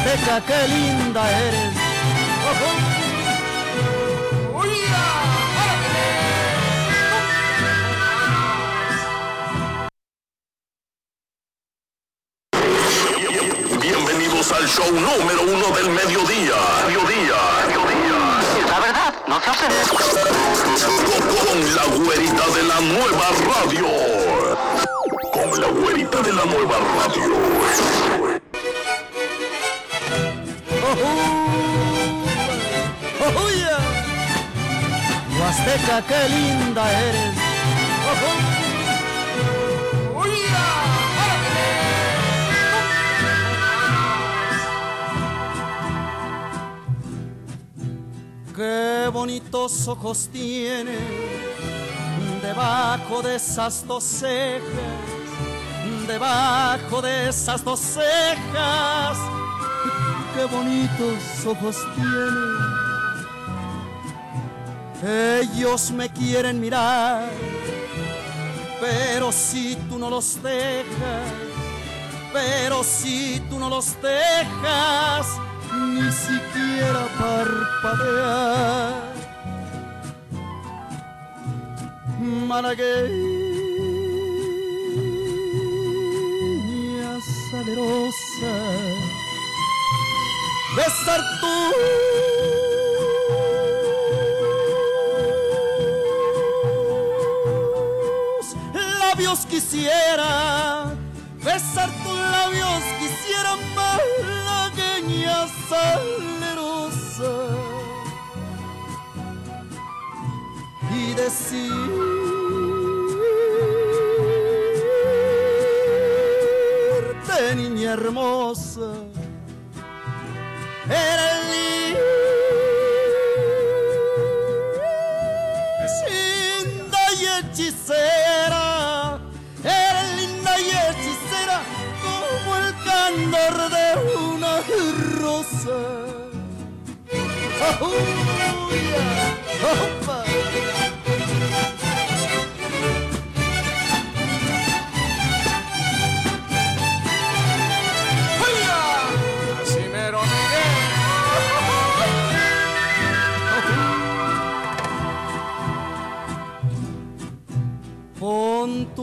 Huasteca, qué linda eres. Bienvenidos al show número uno del mediodía. Mediodía. Mediodía. La verdad, no se hace. Con la güerita de la nueva radio. Con la güerita de la nueva radio. ¡Oh, yeah! Huasteca, qué linda eres. ¡Oh, Qué bonitos ojos tiene debajo de esas dos cejas, debajo de esas dos cejas. Qué bonitos ojos tiene. Ellos me quieren mirar, pero si tú no los dejas, pero si tú no los dejas, ni siquiera parpadear. Malagueña salerosa, besar tus labios quisiera, besar tus labios quisiera malagueña salerosa. Y decirte niña hermosa era linda y hechicera, era linda y hechicera como el candor de una rosa. Oh, yeah. Opa.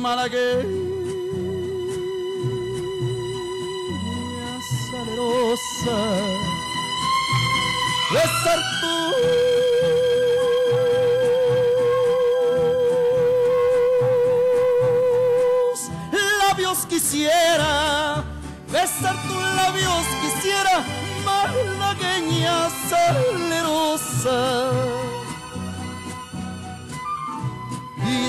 Malagueña salerosa, labios quisiera, besar tus labios quisiera, malagueña salerosa. Y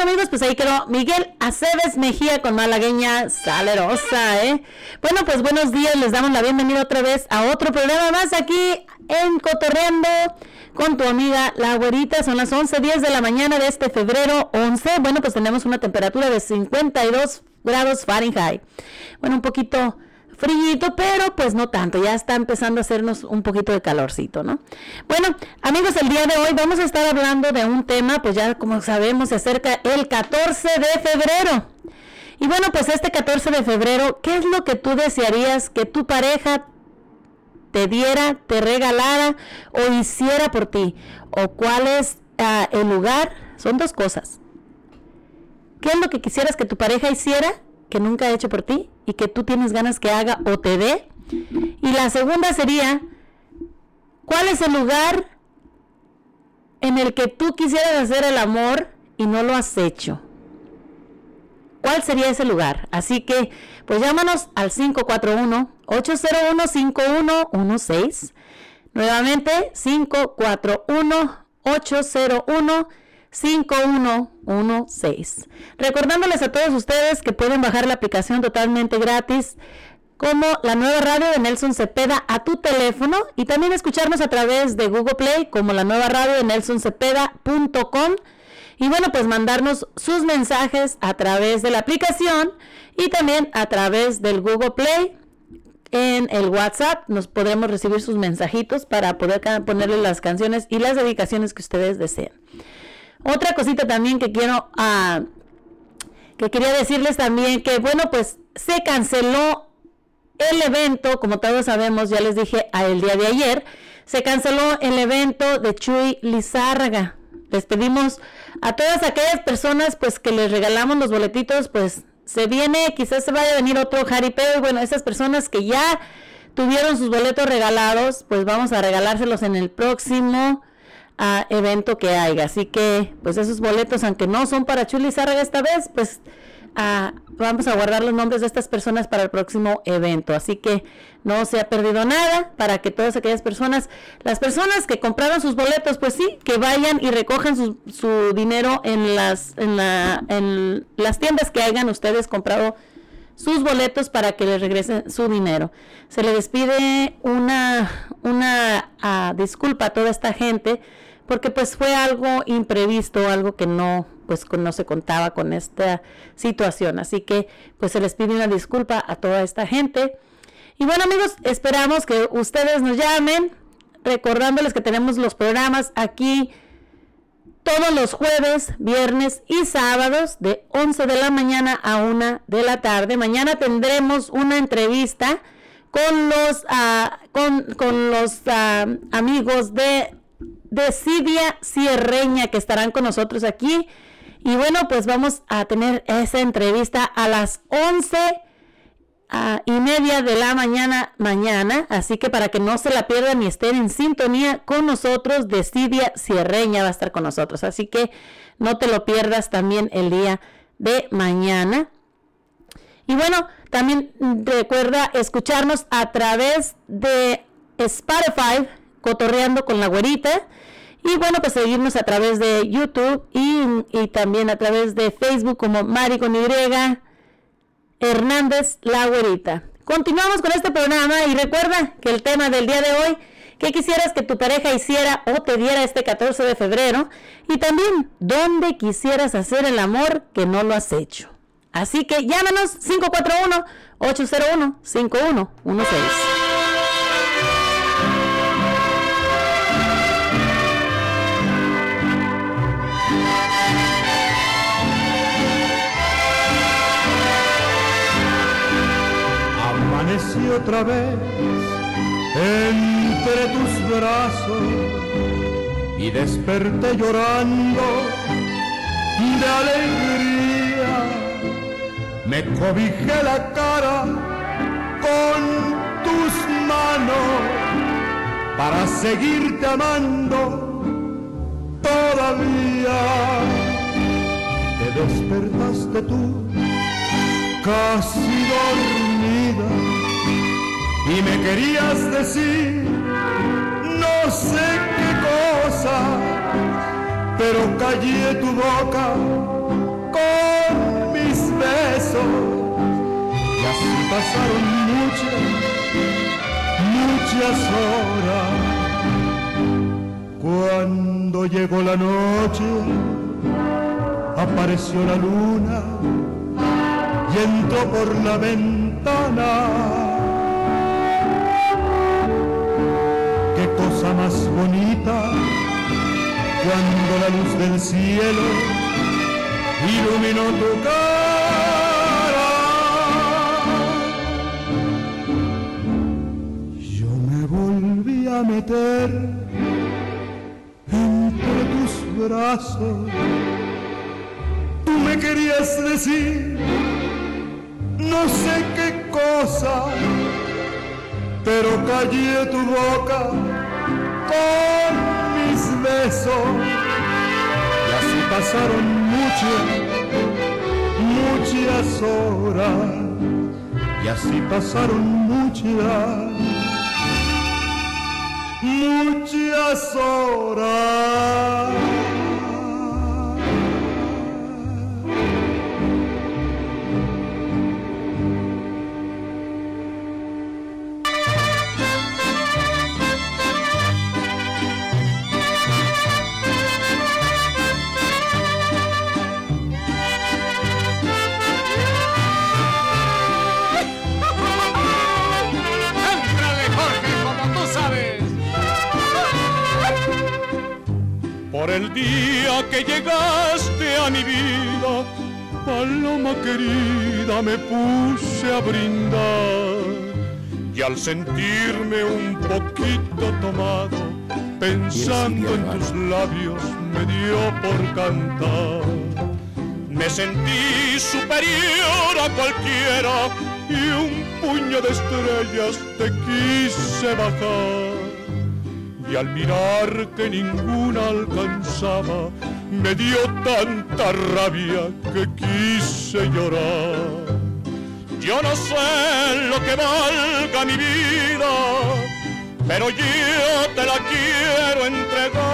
amigos, pues ahí quedó Miguel Aceves Mejía con Malagueña Salerosa, ¿eh? Bueno, pues buenos días, les damos la bienvenida otra vez a otro programa más aquí en Cotorreando con tu amiga La Güerita. Son las 11.10 de la mañana de este febrero 11. Bueno, pues tenemos una temperatura de 52 grados Fahrenheit. Bueno, un poquito frillito, pero pues no tanto, ya está empezando a hacernos un poquito de calorcito, ¿no? Bueno, amigos, el día de hoy vamos a estar hablando de un tema, pues ya como sabemos, se acerca el 14 de febrero. Y bueno, pues este 14 de febrero, ¿qué es lo que tú desearías que tu pareja te diera, te regalara o hiciera por ti? ¿O cuál es ah, el lugar? Son dos cosas. ¿Qué es lo que quisieras que tu pareja hiciera que nunca ha hecho por ti y que tú tienes ganas que haga o te dé? Y la segunda sería, ¿cuál es el lugar en el que tú quisieras hacer el amor y no lo has hecho? ¿Cuál sería ese lugar? Así que, pues llámanos al 541-801-5116. Nuevamente, 541-801-5116. Recordándoles a todos ustedes que pueden bajar la aplicación totalmente gratis como la nueva radio de Nelson Cepeda a tu teléfono y también escucharnos a través de Google Play como la nueva radio de nelsoncepeda.com y bueno, pues mandarnos sus mensajes a través de la aplicación y también a través del Google Play. En el WhatsApp nos podremos recibir sus mensajitos para poder ponerle las canciones y las dedicaciones que ustedes deseen. Otra cosita también que quiero ah, que quería decirles también que bueno, pues se canceló el evento, como todos sabemos, ya les dije el día de ayer, se canceló el evento de Chuy Lizárraga. Les pedimos a todas aquellas personas pues que les regalamos los boletitos, pues se viene, quizás se vaya a venir otro jaripeo y bueno, esas personas que ya tuvieron sus boletos regalados, pues vamos a regalárselos en el próximo ah, evento que haya. Así que pues esos boletos, aunque no son para Chuy Lizárraga esta vez, pues vamos a guardar los nombres de estas personas para el próximo evento. Así que no se ha perdido nada para que todas aquellas personas, las personas que compraron sus boletos, pues sí, que vayan y recojan su, su dinero en las, en, la, en las tiendas que hayan ustedes comprado sus boletos para que les regresen su dinero. Se le despide una, una ah, disculpa a toda esta gente porque pues fue algo imprevisto, algo que no pues no se contaba con esta situación. Así que pues se les pide una disculpa a toda esta gente. Y bueno amigos, esperamos que ustedes nos llamen, recordándoles que tenemos los programas aquí todos los jueves, viernes y sábados de 11 de la mañana a 1 de la tarde. Mañana tendremos una entrevista con los, ah, con, los ah, amigos de, de Cidia Sierreña que estarán con nosotros aquí y bueno, pues vamos a tener esa entrevista a las 11 ah, y media de la mañana mañana. Así que para que no se la pierdan y estén en sintonía con nosotros, Decidia Sierreña va a estar con nosotros. Así que no te lo pierdas también el día de mañana. Y bueno, también recuerda escucharnos a través de Spotify, cotorreando con la güerita. Y bueno, pues seguirnos a través de YouTube y, también a través de Facebook como Mari con Y, Hernández La Güerita. Continuamos con este programa y recuerda que el tema del día de hoy, ¿qué quisieras que tu pareja hiciera o te diera este 14 de febrero? Y también, ¿dónde quisieras hacer el amor que no lo has hecho? Así que llámanos 541 801 5116. otra vez entre tus brazos y desperté llorando de alegría. Me cobijé la cara con tus manos para seguirte amando todavía. Te despertaste tú casi dormida y me querías decir no sé qué cosa, pero callé tu boca con besos y así pasaron muchas, muchas horas. Cuando llegó la noche, apareció la luna y entró por la ventana cosa más bonita cuando la luz del cielo iluminó tu cara. Yo me voy quería meter entre tus brazos. Tú me querías decir no sé qué cosa, pero callé tu boca con mis besos. Así pasaron muchas, muchas horas. Y así pasaron muchas, muchas horas. El día que llegaste a mi vida, paloma querida, me puse a brindar. Y al sentirme un poquito tomado, pensando en tus labios, me dio por cantar. Me sentí superior a cualquiera y un puño de estrellas te quise bajar. Y al mirar que ninguna alcanzaba, me dio tanta rabia que quise llorar. Yo no sé lo que valga mi vida, pero yo te la quiero entregar.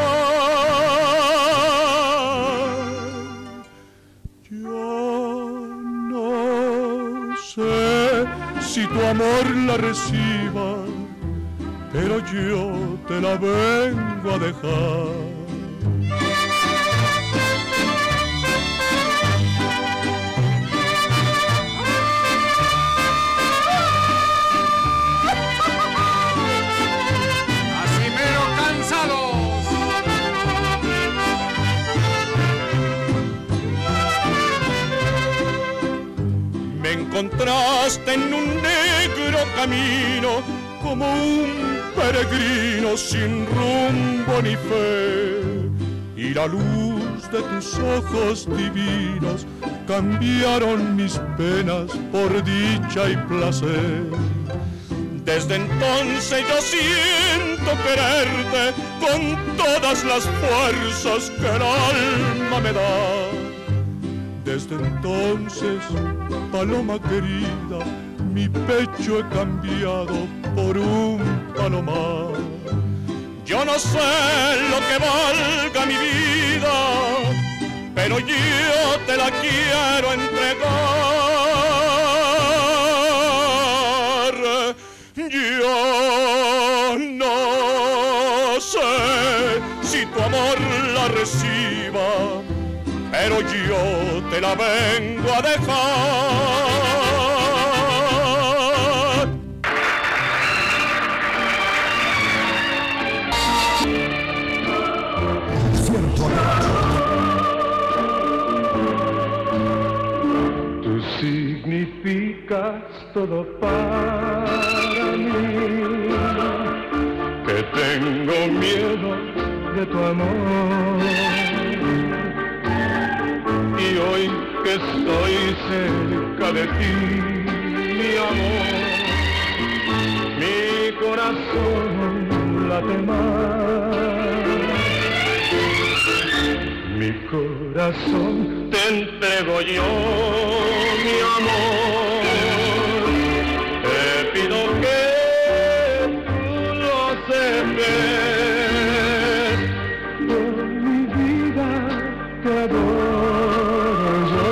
Yo no sé si tu amor la reciba, pero yo te la vengo a dejar. Me encontraste en un negro camino, como un peregrino sin rumbo ni fe. Y la luz de tus ojos divinos cambiaron mis penas por dicha y placer. Desde entonces yo siento quererte con todas las fuerzas que el alma me da. Desde entonces, paloma querida, mi pecho he cambiado por un Yo no sé lo que valga mi vida, pero yo te la quiero entregar. Yo no sé si tu amor la reciba pero yo te la vengo a dejar. Significas todo para mí, que tengo miedo de tu amor. Y hoy que estoy cerca de ti, mi amor, mi corazón late más. Mi corazón te entrego yo, mi amor. Te pido que tú lo aceptes. Por mi vida te adoro yo.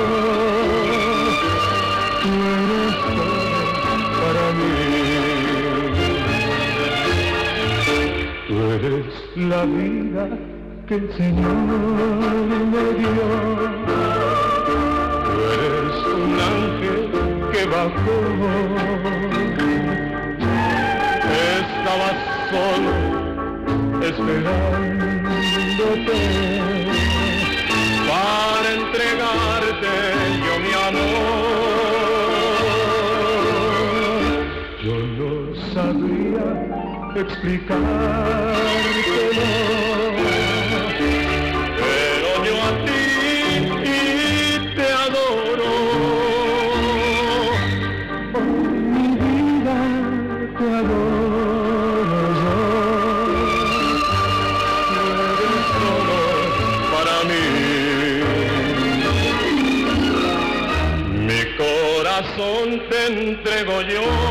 Tú eres todo para mí. Tú eres la vida que el Señor me dio. Tú eres un ángel que bajó. Estaba solo esperándote para entregarte yo mi amor. Yo no sabría bueno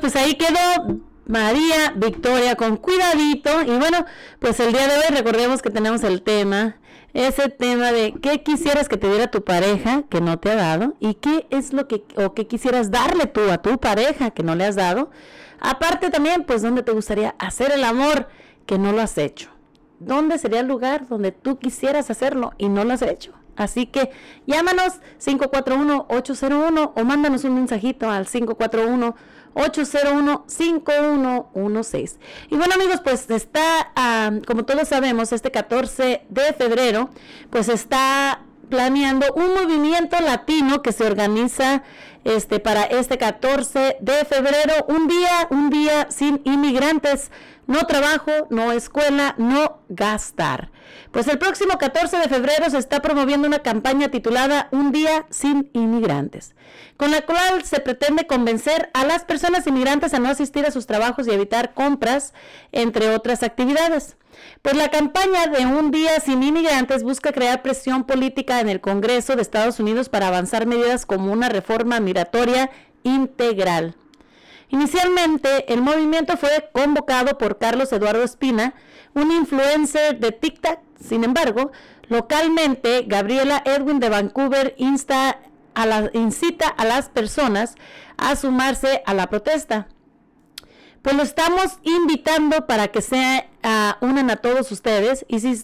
pues ahí quedó María Victoria con cuidadito. Y bueno, pues el día de hoy recordemos que tenemos el tema, ese tema de qué quisieras que te diera tu pareja que no te ha dado y qué es lo que o qué quisieras darle tú a tu pareja que no le has dado. Aparte también, pues dónde te gustaría hacer el amor que no lo has hecho. ¿Dónde sería el lugar donde tú quisieras hacerlo y no lo has hecho? Así que llámanos 541-801 o mándanos un mensajito al 541 801-5116. Y bueno amigos, pues está, como todos sabemos, este 14 de febrero, pues está planeando un movimiento latino que se organiza este para este 14 de febrero, un día, un día sin inmigrantes no trabajo, no escuela, no gastar. Pues el próximo 14 de febrero se está promoviendo una campaña titulada Un día sin inmigrantes, con la cual se pretende convencer a las personas inmigrantes a no asistir a sus trabajos y evitar compras, entre otras actividades. Pues la campaña de Un día sin inmigrantes busca crear presión política en el Congreso de Estados Unidos para avanzar medidas como una reforma migratoria integral. Inicialmente, el movimiento fue convocado por Carlos Eduardo Espina, un influencer de TikTok. Sin embargo, localmente, Gabriela Edwin de Vancouver insta a incita a las personas a sumarse a la protesta. Pues lo estamos invitando para que se uh, unan a todos ustedes y uh,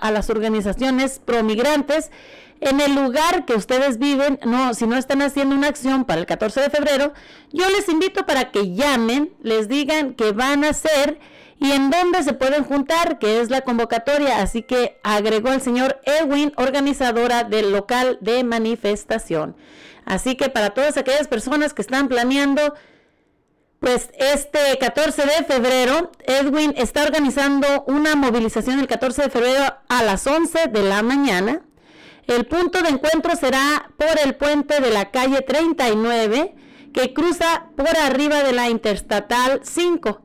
a las organizaciones promigrantes en el lugar que ustedes viven, no, si no están haciendo una acción para el 14 de febrero, yo les invito para que llamen, les digan qué van a hacer y en dónde se pueden juntar, que es la convocatoria. Así que agregó el señor Edwin, organizadora del local de manifestación. Así que para todas aquellas personas que están planeando, pues este 14 de febrero, Edwin está organizando una movilización el 14 de febrero a las 11 de la mañana el punto de encuentro será por el puente de la calle 39 que cruza por arriba de la Interstatal 5.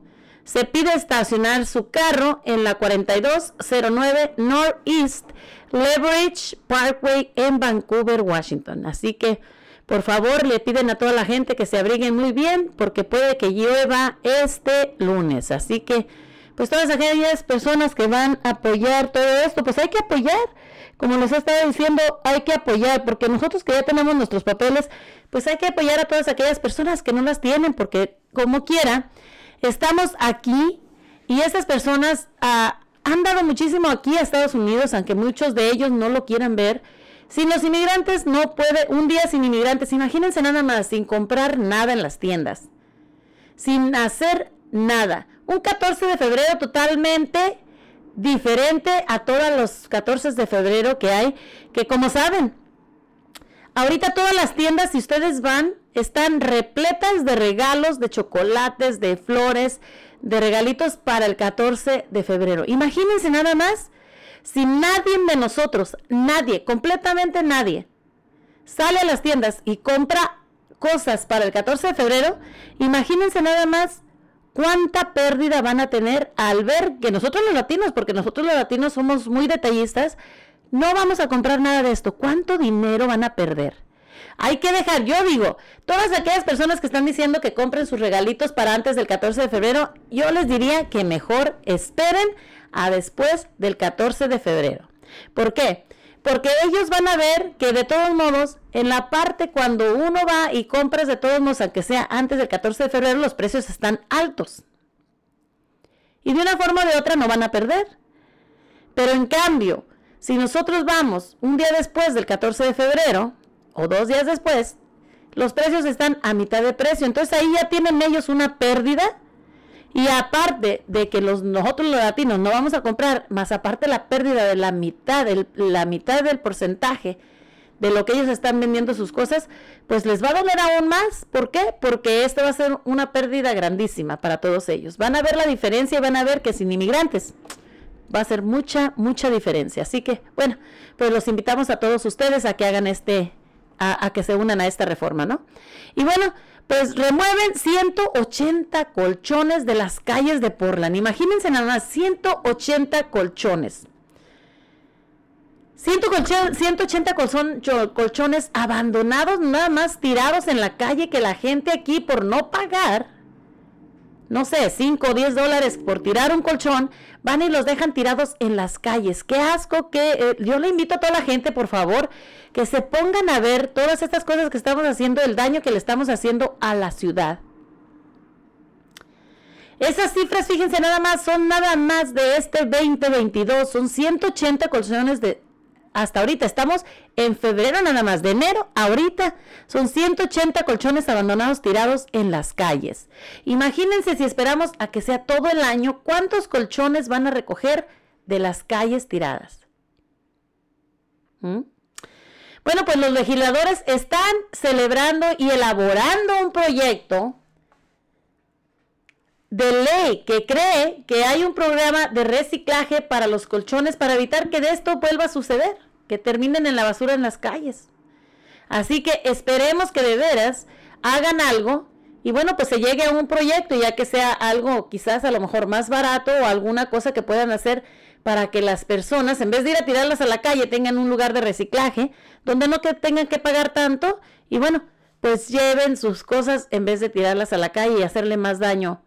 Se pide estacionar su carro en la 4209 Northeast Leverage Parkway en Vancouver, Washington. Así que, por favor, le piden a toda la gente que se abriguen muy bien porque puede que llueva este lunes. Así que, pues todas aquellas personas que van a apoyar todo esto, pues hay que apoyar como he estado diciendo, hay que apoyar, porque nosotros que ya tenemos nuestros papeles, pues hay que apoyar a todas aquellas personas que no las tienen, porque como quiera, estamos aquí y estas personas ah, han dado muchísimo aquí a Estados Unidos, aunque muchos de ellos no lo quieran ver. Sin los inmigrantes no puede, un día sin inmigrantes, imagínense nada más, sin comprar nada en las tiendas, sin hacer nada. Un 14 de febrero totalmente diferente a todos los 14 de febrero que hay, que como saben, ahorita todas las tiendas, si ustedes van, están repletas de regalos, de chocolates, de flores, de regalitos para el 14 de febrero. Imagínense nada más, si nadie de nosotros, nadie, completamente nadie, sale a las tiendas y compra cosas para el 14 de febrero, imagínense nada más cuánta pérdida van a tener al ver que nosotros los latinos, porque nosotros los latinos somos muy detallistas, no vamos a comprar nada de esto. ¿Cuánto dinero van a perder? Hay que dejar, yo digo, todas aquellas personas que están diciendo que compren sus regalitos para antes del 14 de febrero, yo les diría que mejor esperen a después del 14 de febrero. ¿Por qué? Porque ellos van a ver que de todos modos, en la parte cuando uno va y compras de todos modos, aunque sea antes del 14 de febrero, los precios están altos. Y de una forma o de otra no van a perder. Pero en cambio, si nosotros vamos un día después del 14 de febrero, o dos días después, los precios están a mitad de precio. Entonces ahí ya tienen ellos una pérdida y aparte de que los, nosotros los latinos no vamos a comprar, más aparte la pérdida de la mitad, del, la mitad del porcentaje de lo que ellos están vendiendo sus cosas, pues les va a doler aún más. ¿Por qué? Porque esto va a ser una pérdida grandísima para todos ellos. Van a ver la diferencia y van a ver que sin inmigrantes va a ser mucha, mucha diferencia. Así que, bueno, pues los invitamos a todos ustedes a que hagan este, a, que se unan a esta reforma, ¿no? Y bueno, pues remueven 180 colchones de las calles de Portland. Imagínense nada más, 180 colchones. 180 colchones abandonados, nada más tirados en la calle que la gente aquí por no pagar no sé, 5 o 10 dólares por tirar un colchón, van y los dejan tirados en las calles. Qué asco que eh, yo le invito a toda la gente, por favor, que se pongan a ver todas estas cosas que estamos haciendo, el daño que le estamos haciendo a la ciudad. Esas cifras, fíjense nada más, son nada más de este 2022, son 180 colchones de hasta ahorita. Estamos en febrero nada más, de enero ahorita son 180 colchones abandonados tirados en las calles. Imagínense si esperamos a que sea todo el año, ¿cuántos colchones van a recoger de las calles tiradas? ¿Mm? Bueno, pues los legisladores están celebrando y elaborando un proyecto de ley que cree que hay un programa de reciclaje para los colchones para evitar que de esto vuelva a suceder, que terminen en la basura en las calles. Así que esperemos que de veras hagan algo y bueno, pues se llegue a un proyecto, ya que sea algo quizás a lo mejor más barato o alguna cosa que puedan hacer para que las personas, en vez de ir a tirarlas a la calle, tengan un lugar de reciclaje, donde no tengan que pagar tanto y bueno, pues lleven sus cosas en vez de tirarlas a la calle y hacerle más daño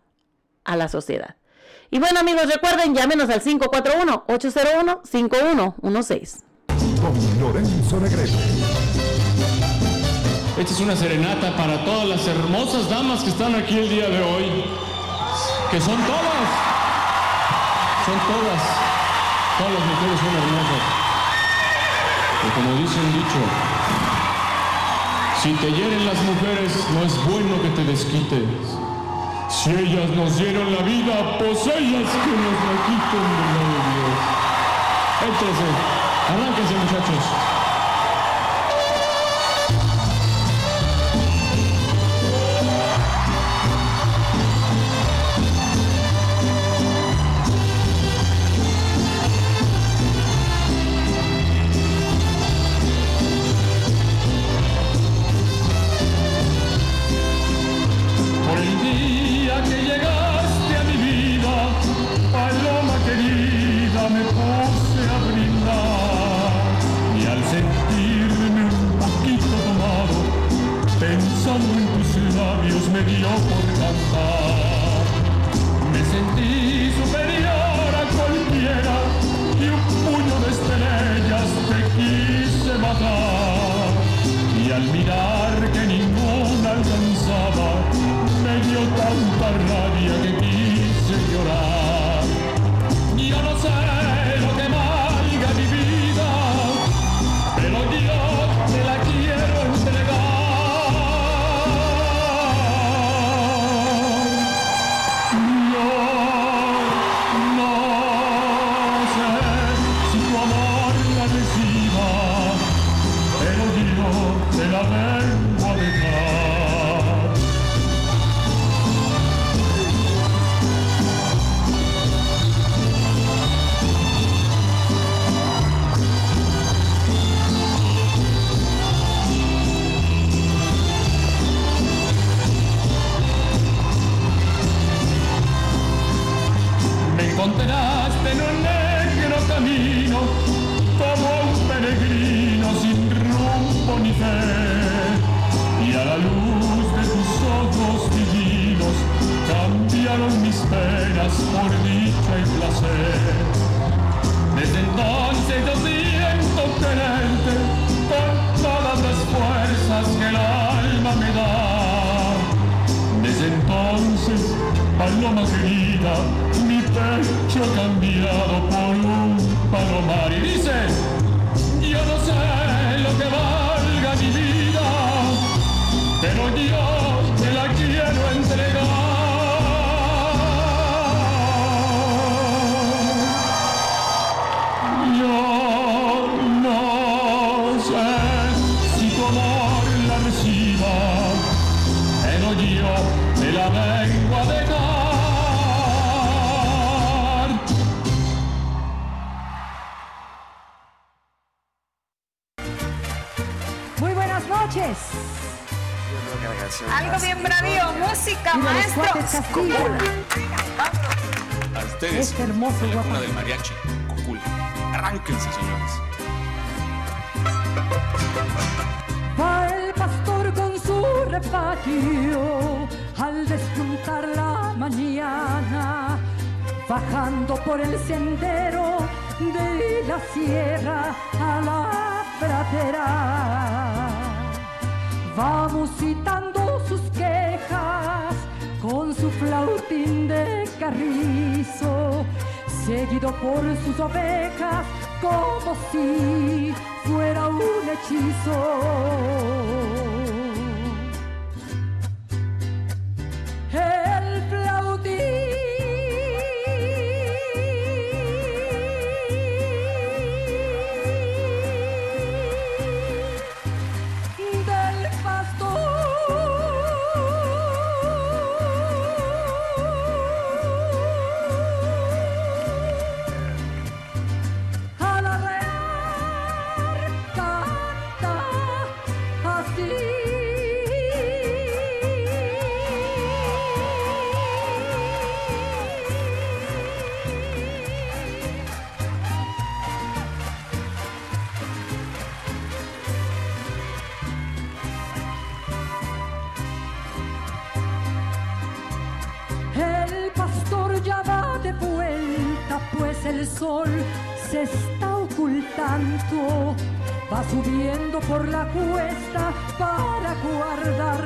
a la sociedad. Y bueno amigos, recuerden, llámenos al 541-801-5116. Con Lorenzo Negrete. Esta es una serenata para todas las hermosas damas que están aquí el día de hoy. Que son todas. Son todas. Todas las mujeres son hermosas. Y como dice un dicho, si te hieren las mujeres, no es bueno que te desquites. Si ellas nos dieron la vida, pues ellas que nos la quiten de de Dios. Éntrese, arránquense muchachos. Labios, hermoso la cuna del mariachi, Cocula. Arránquense, señores. Va el pastor con su rebaño al despuntar la mañana, bajando por el sendero de la sierra a la pradera. Va musitando sus quejas con su flautín de carrizo, seguido por sus ovejas como si fuera un hechizo. se está ocultando. Va subiendo por la cuesta para guardar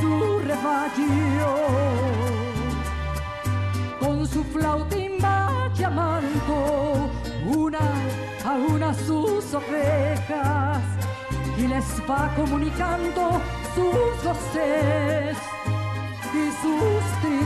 su rebaño. Con su flautín va llamando una a una sus ovejas y les va comunicando sus voces y sus tristezas.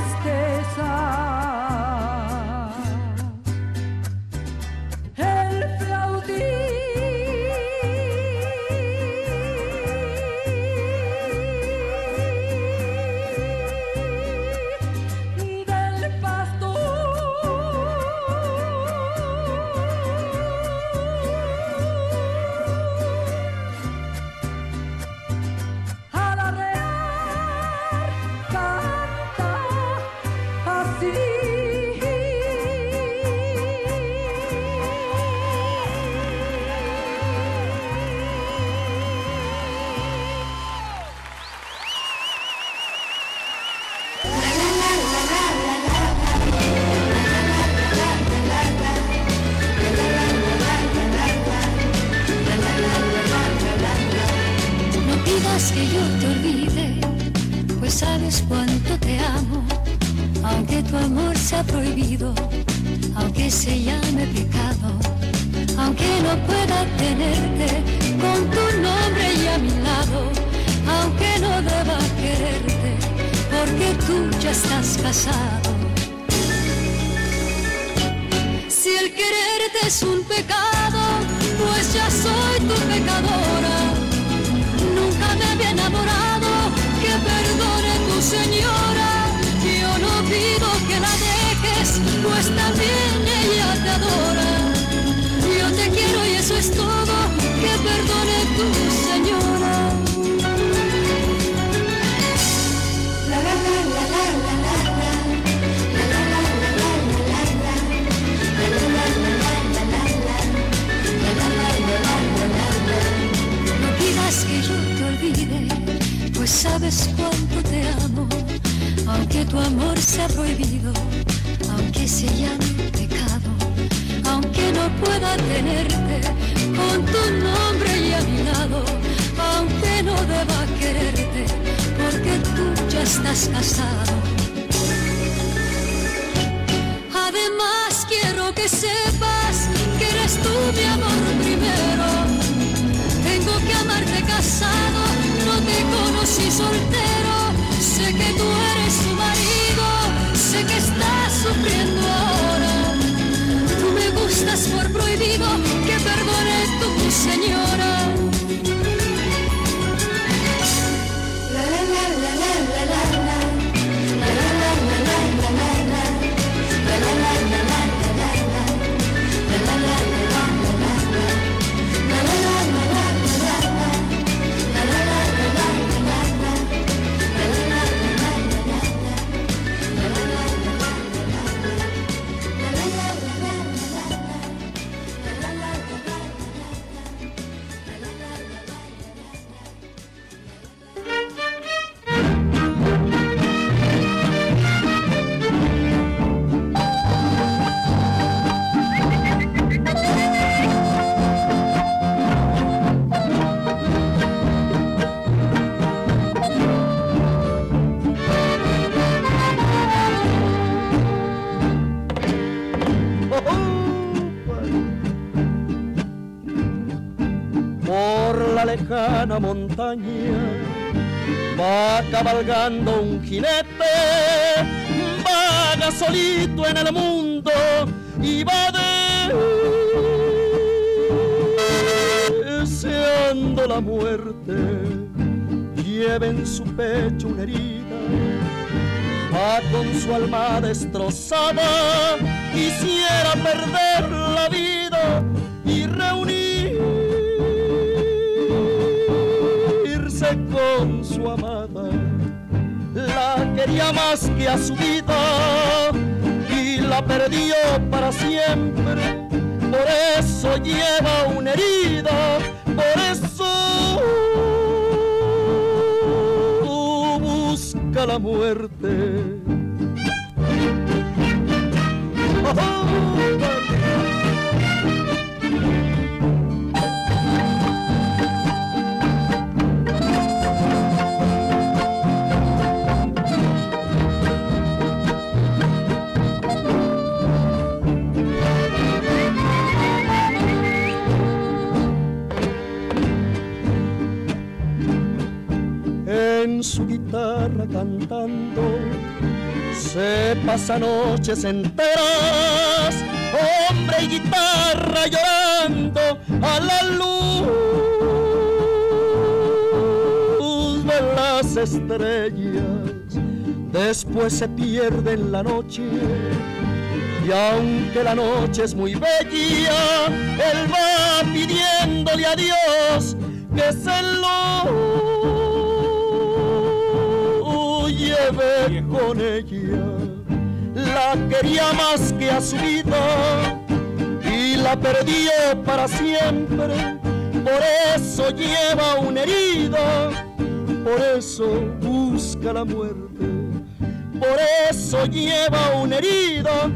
Señor. va cabalgando un jinete, vaga solito en el mundo y va deseando la muerte. Lleva en su pecho una herida, va con su alma destrozada, quisiera perder la vida más que a su vida y la perdió para siempre. Por eso lleva una herida, por eso busca la muerte. Oh, cantando. Se pasa noches enteras, hombre y guitarra llorando a la luz de las estrellas. Después se pierde en la noche. Y aunque la noche es muy bella, él va pidiéndole a Dios que se lo con ella. La quería más que a su vida y la perdió para siempre. Por eso lleva una herida, por eso busca la muerte. Por eso lleva una herida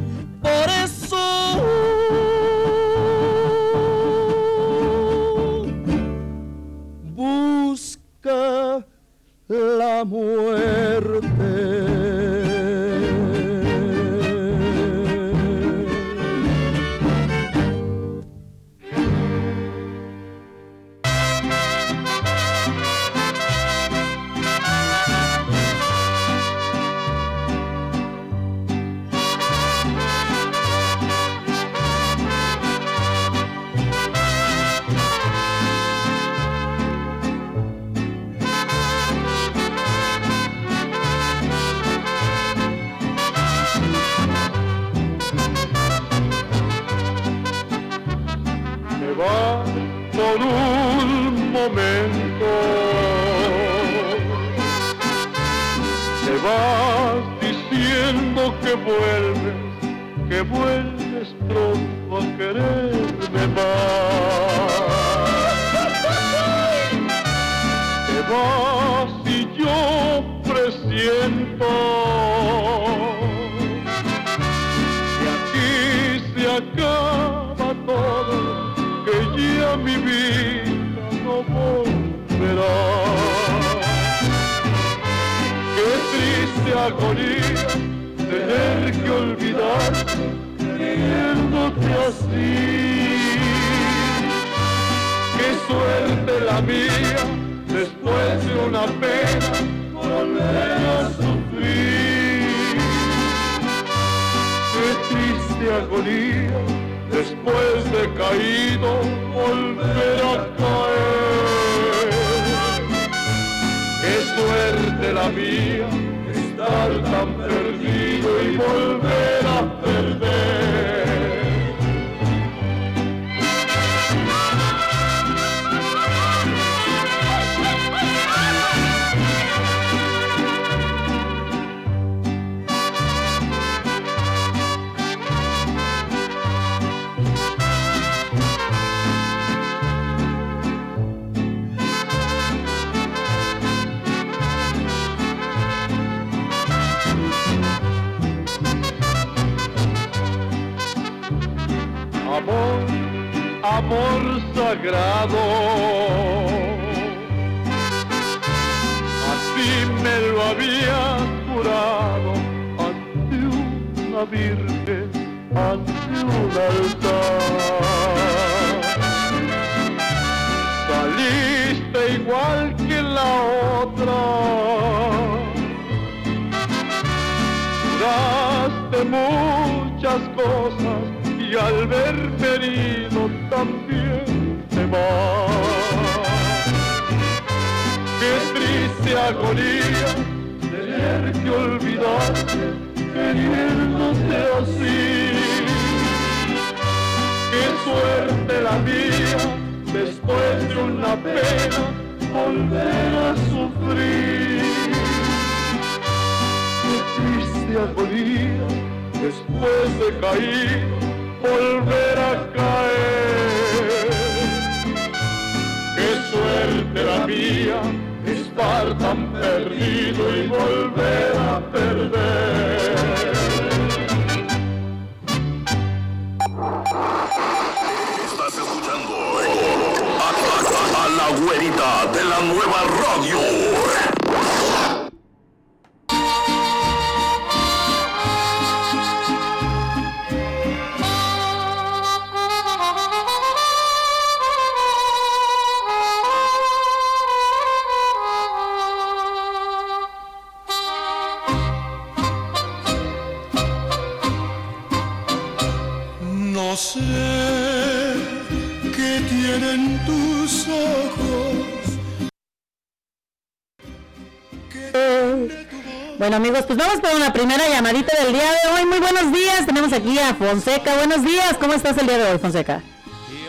Bueno amigos, pues vamos por una primera llamadita del día de hoy. Muy buenos días, tenemos aquí a Fonseca. Buenos días, ¿cómo estás el día de hoy, Fonseca?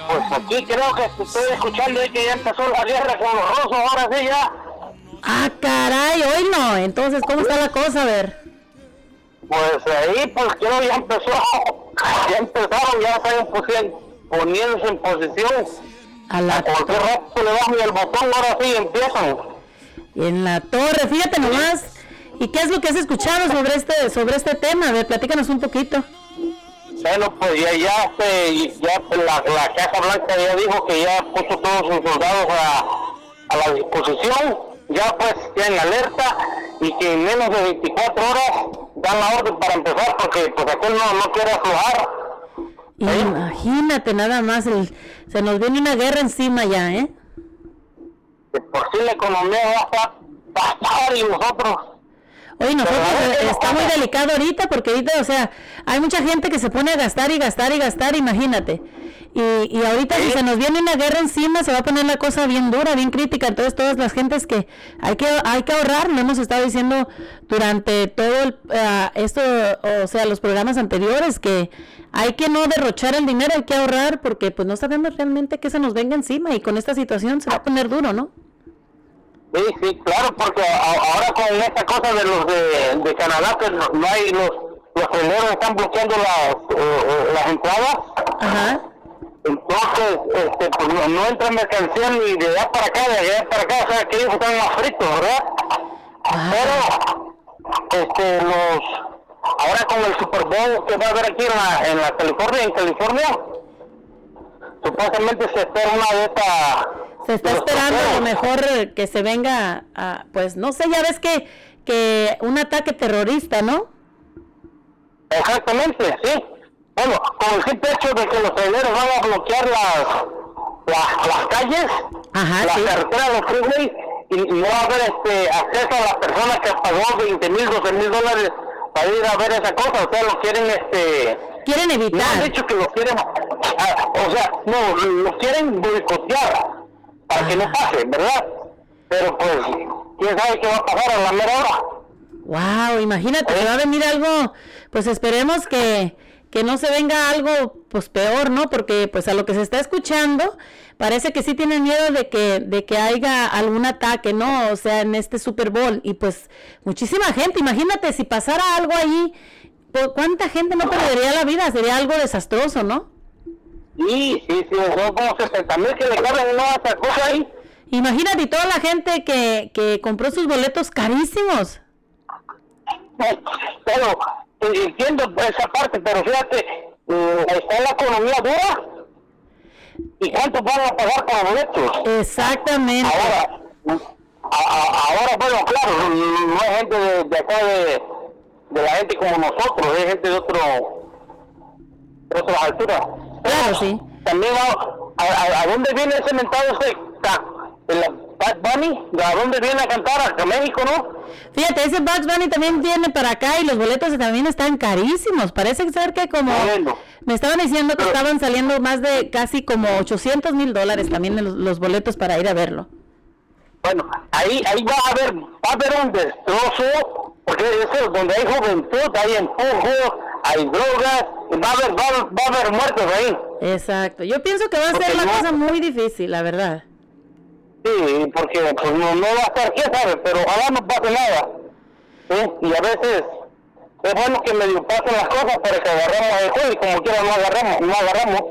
Pues aquí creo que estoy escuchando y que ya empezó la guerra con los rusos, ahora sí ya. Ah, caray, hoy no. Entonces, ¿cómo está la cosa? A ver. Pues ahí, pues creo ya empezó, ya empezaron, ya están pues, poniéndose en posición a la cualquier rato le bajan el botón, ahora sí empiezan. En la torre, fíjate nomás. ¿Y qué es lo que has escuchado sobre este sobre este tema? A ver, platícanos un poquito. Bueno, pues ya, ya, se, ya pues, la, la Casa Blanca ya dijo que ya puso todos sus soldados a, a la disposición, ya pues ya en alerta y que en menos de 24 horas dan la orden para empezar porque pues aquel no, no quiere aflojar. Imagínate nada más, el, se nos viene una guerra encima ya, ¿eh? De por sí la economía va a estar- va a estar y nosotros Oye, nosotros Pero, eh, ¿qué está muy delicado ahorita porque ahorita, o sea, hay mucha gente que se pone a gastar y gastar y gastar, imagínate. Y, y ahorita si se nos viene una guerra encima se va a poner la cosa bien dura, bien crítica. Entonces todas las gentes que hay que hay que ahorrar, lo hemos estado diciendo durante todo el, ah, esto, o sea, los programas anteriores que hay que no derrochar el dinero, hay que ahorrar porque pues no sabemos realmente qué se nos venga encima y con esta situación se va a poner duro, ¿no? Sí, sí, claro, porque ahora con esta cosa de los de, de Canadá, que no hay los los están bloqueando las, eh, eh, las entradas. Entonces, este, pues no, entra mercancía ni de allá para acá, de allá para acá, o sea, que ellos están más fritos, ¿verdad? Pero, este, los, ahora con el Super Bowl que va a haber aquí en la, en la California, en California, supuestamente se espera una de estas Se está esperando a lo mejor que se venga, a, pues no sé, ya ves que, que un ataque terrorista, ¿no? Exactamente, sí. Bueno, con el simple hecho de que los traileros van a bloquear las, las, las calles, las carreteras, los freeways, y, y no va a haber este acceso a las personas que pagó 20 mil, 12 mil dólares para ir a ver esa cosa. O sea, lo quieren, este... Quieren evitar. No han dicho que lo quieren... ah, o sea, no, lo quieren boicotear para que no pase, ¿verdad? Pero pues, ¿quién sabe qué va a pasar a la mera hora? Wow, imagínate, que va a venir algo, pues esperemos que, que no se venga algo pues peor, ¿no? Porque pues a lo que se está escuchando, parece que sí tienen miedo de que, de que haya algún ataque, ¿no? O sea, en este Super Bowl. Y pues muchísima gente, imagínate, si pasara algo ahí, pues, ¿cuánta gente no perdería la vida? Sería algo desastroso, ¿no? Sí, sí, sí, son como 60 mil que le caben una esa cosa ahí. Imagínate toda la gente que, que compró sus boletos carísimos. Pero entiendo esa parte, pero fíjate, eh, está la economía dura. ¿Y cuánto van a pagar por boletos? Exactamente. Ahora, a- a- ahora bueno, claro, no hay gente de, de acá de, de la gente como nosotros, hay gente de otro de otras alturas. Claro, sí. También a, a, a dónde viene ese mentado ese ca- el Bad Bunny? ¿A dónde viene a cantar? ¿A México, no? Fíjate, ese Bugs Bunny también viene para acá y los boletos también están carísimos. Parece ser que como... Me estaban diciendo que estaban saliendo más de casi como 800 mil dólares también los, los boletos para ir a verlo. Bueno, ahí, ahí va a haber, va a haber un destrozo, porque eso es donde hay juventud, hay empujo, hay drogas, y va a haber, va, a- va a haber muertos ahí. Exacto. Yo pienso que va a ser no- cosa muy difícil, la verdad. Sí, porque pues no, no va a estar, quién sabe, pero ojalá no pase nada. ¿sí? Y a veces es bueno que medio pasen las cosas para que agarremos el juego y como quiera no agarramos, no agarramos.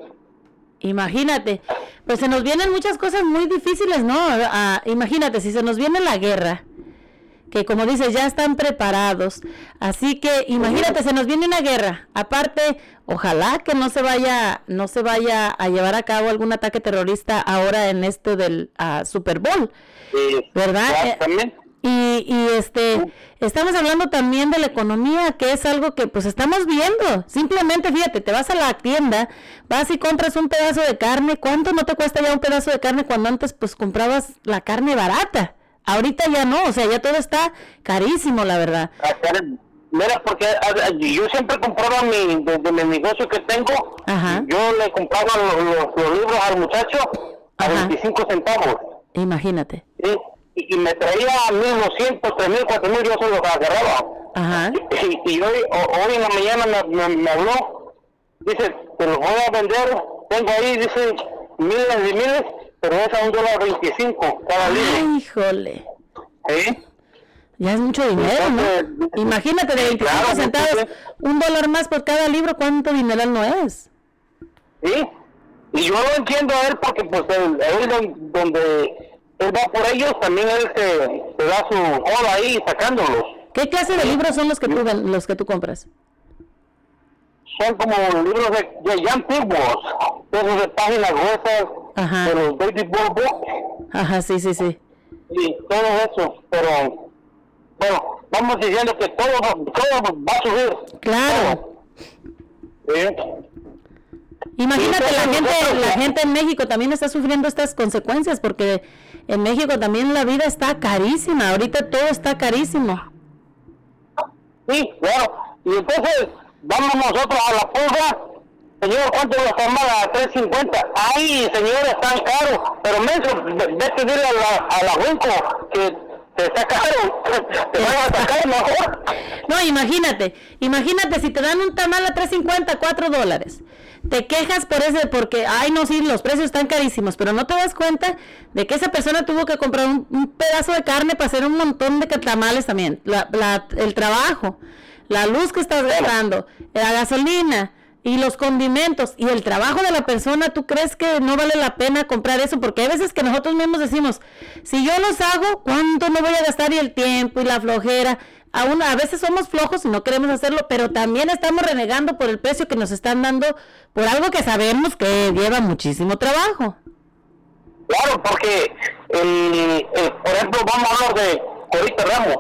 Imagínate, pues se nos vienen muchas cosas muy difíciles, ¿no? Ah, imagínate, si se nos viene la guerra, que como dices, ya están preparados. Así que imagínate, se nos viene una guerra. Aparte, ojalá que no se vaya, no se vaya a llevar a cabo algún ataque terrorista ahora en esto del ah, Super Bowl. ¿Verdad? Eh, Y, y este, estamos hablando también de la economía, que es algo que pues estamos viendo. Simplemente, fíjate, te vas a la tienda, vas y compras un pedazo de carne. ¿Cuánto no te cuesta ya un pedazo de carne cuando antes pues comprabas la carne barata? Ahorita ya no, o sea, ya todo está carísimo, la verdad. Mira, porque ah, yo siempre compraba mi, desde mi negocio que tengo, yo le compraba los, los- los libros al muchacho a 25 centavos. Imagínate. ¿sí? y, y me traía 1200, 3000, 4000, yo se los agarraba. Ajá. Y, y hoy, hoy en la mañana me, me, me habló, dice, te los voy a vender, tengo ahí, dice, miles y miles, pero es a un dólar 25 cada libro. Híjole. ¿Sí? Ya es mucho dinero, ¿no? Imagínate, de 25 Claro, centavos, un dólar más por cada libro, ¿cuánto dineral no es? ¿Sí? Y yo lo entiendo a él porque pues él, él don- donde él va por ellos, también él se, se da su hora ahí sacándolos. ¿Qué clase de libros son los que tú, ven- los que tú compras? Son como libros de, de ya antiguos, esos de páginas gruesas, Ajá. los baby Ajá, sí, sí, sí. y todo eso, pero bueno, vamos diciendo que todo, todo va a subir. Claro. ¿sí? Imagínate, la gente, la gente en México también está sufriendo estas consecuencias porque en México también la vida está carísima, ahorita todo está carísimo. Sí, claro. Y entonces, vamos nosotros a la pulga. Señor, ¿cuánto la formada? 3.50. Ay, señor, es tan caro. Pero menso, ve- vete a a la, a la Winco que te está caro. Te van a sacar mejor. No, imagínate, imagínate si te dan un tamal a 3.50, 4 dólares. Te quejas por ese, porque, ay, no, sí, los precios están carísimos, pero no te das cuenta de que esa persona tuvo que comprar un, un pedazo de carne para hacer un montón de tamales también. La, la- el trabajo, la luz que estás gastando, la gasolina y los condimentos y el trabajo de la persona, ¿tú crees que no vale la pena comprar eso? Porque hay veces que nosotros mismos decimos, si yo los hago, ¿cuánto no voy a gastar? Y el tiempo y la flojera. Aún a veces somos flojos y no queremos hacerlo, pero también estamos renegando por el precio que nos están dando por algo que sabemos que lleva muchísimo trabajo. Claro, porque, el, por ejemplo, vamos a hablar de Corita Ramos.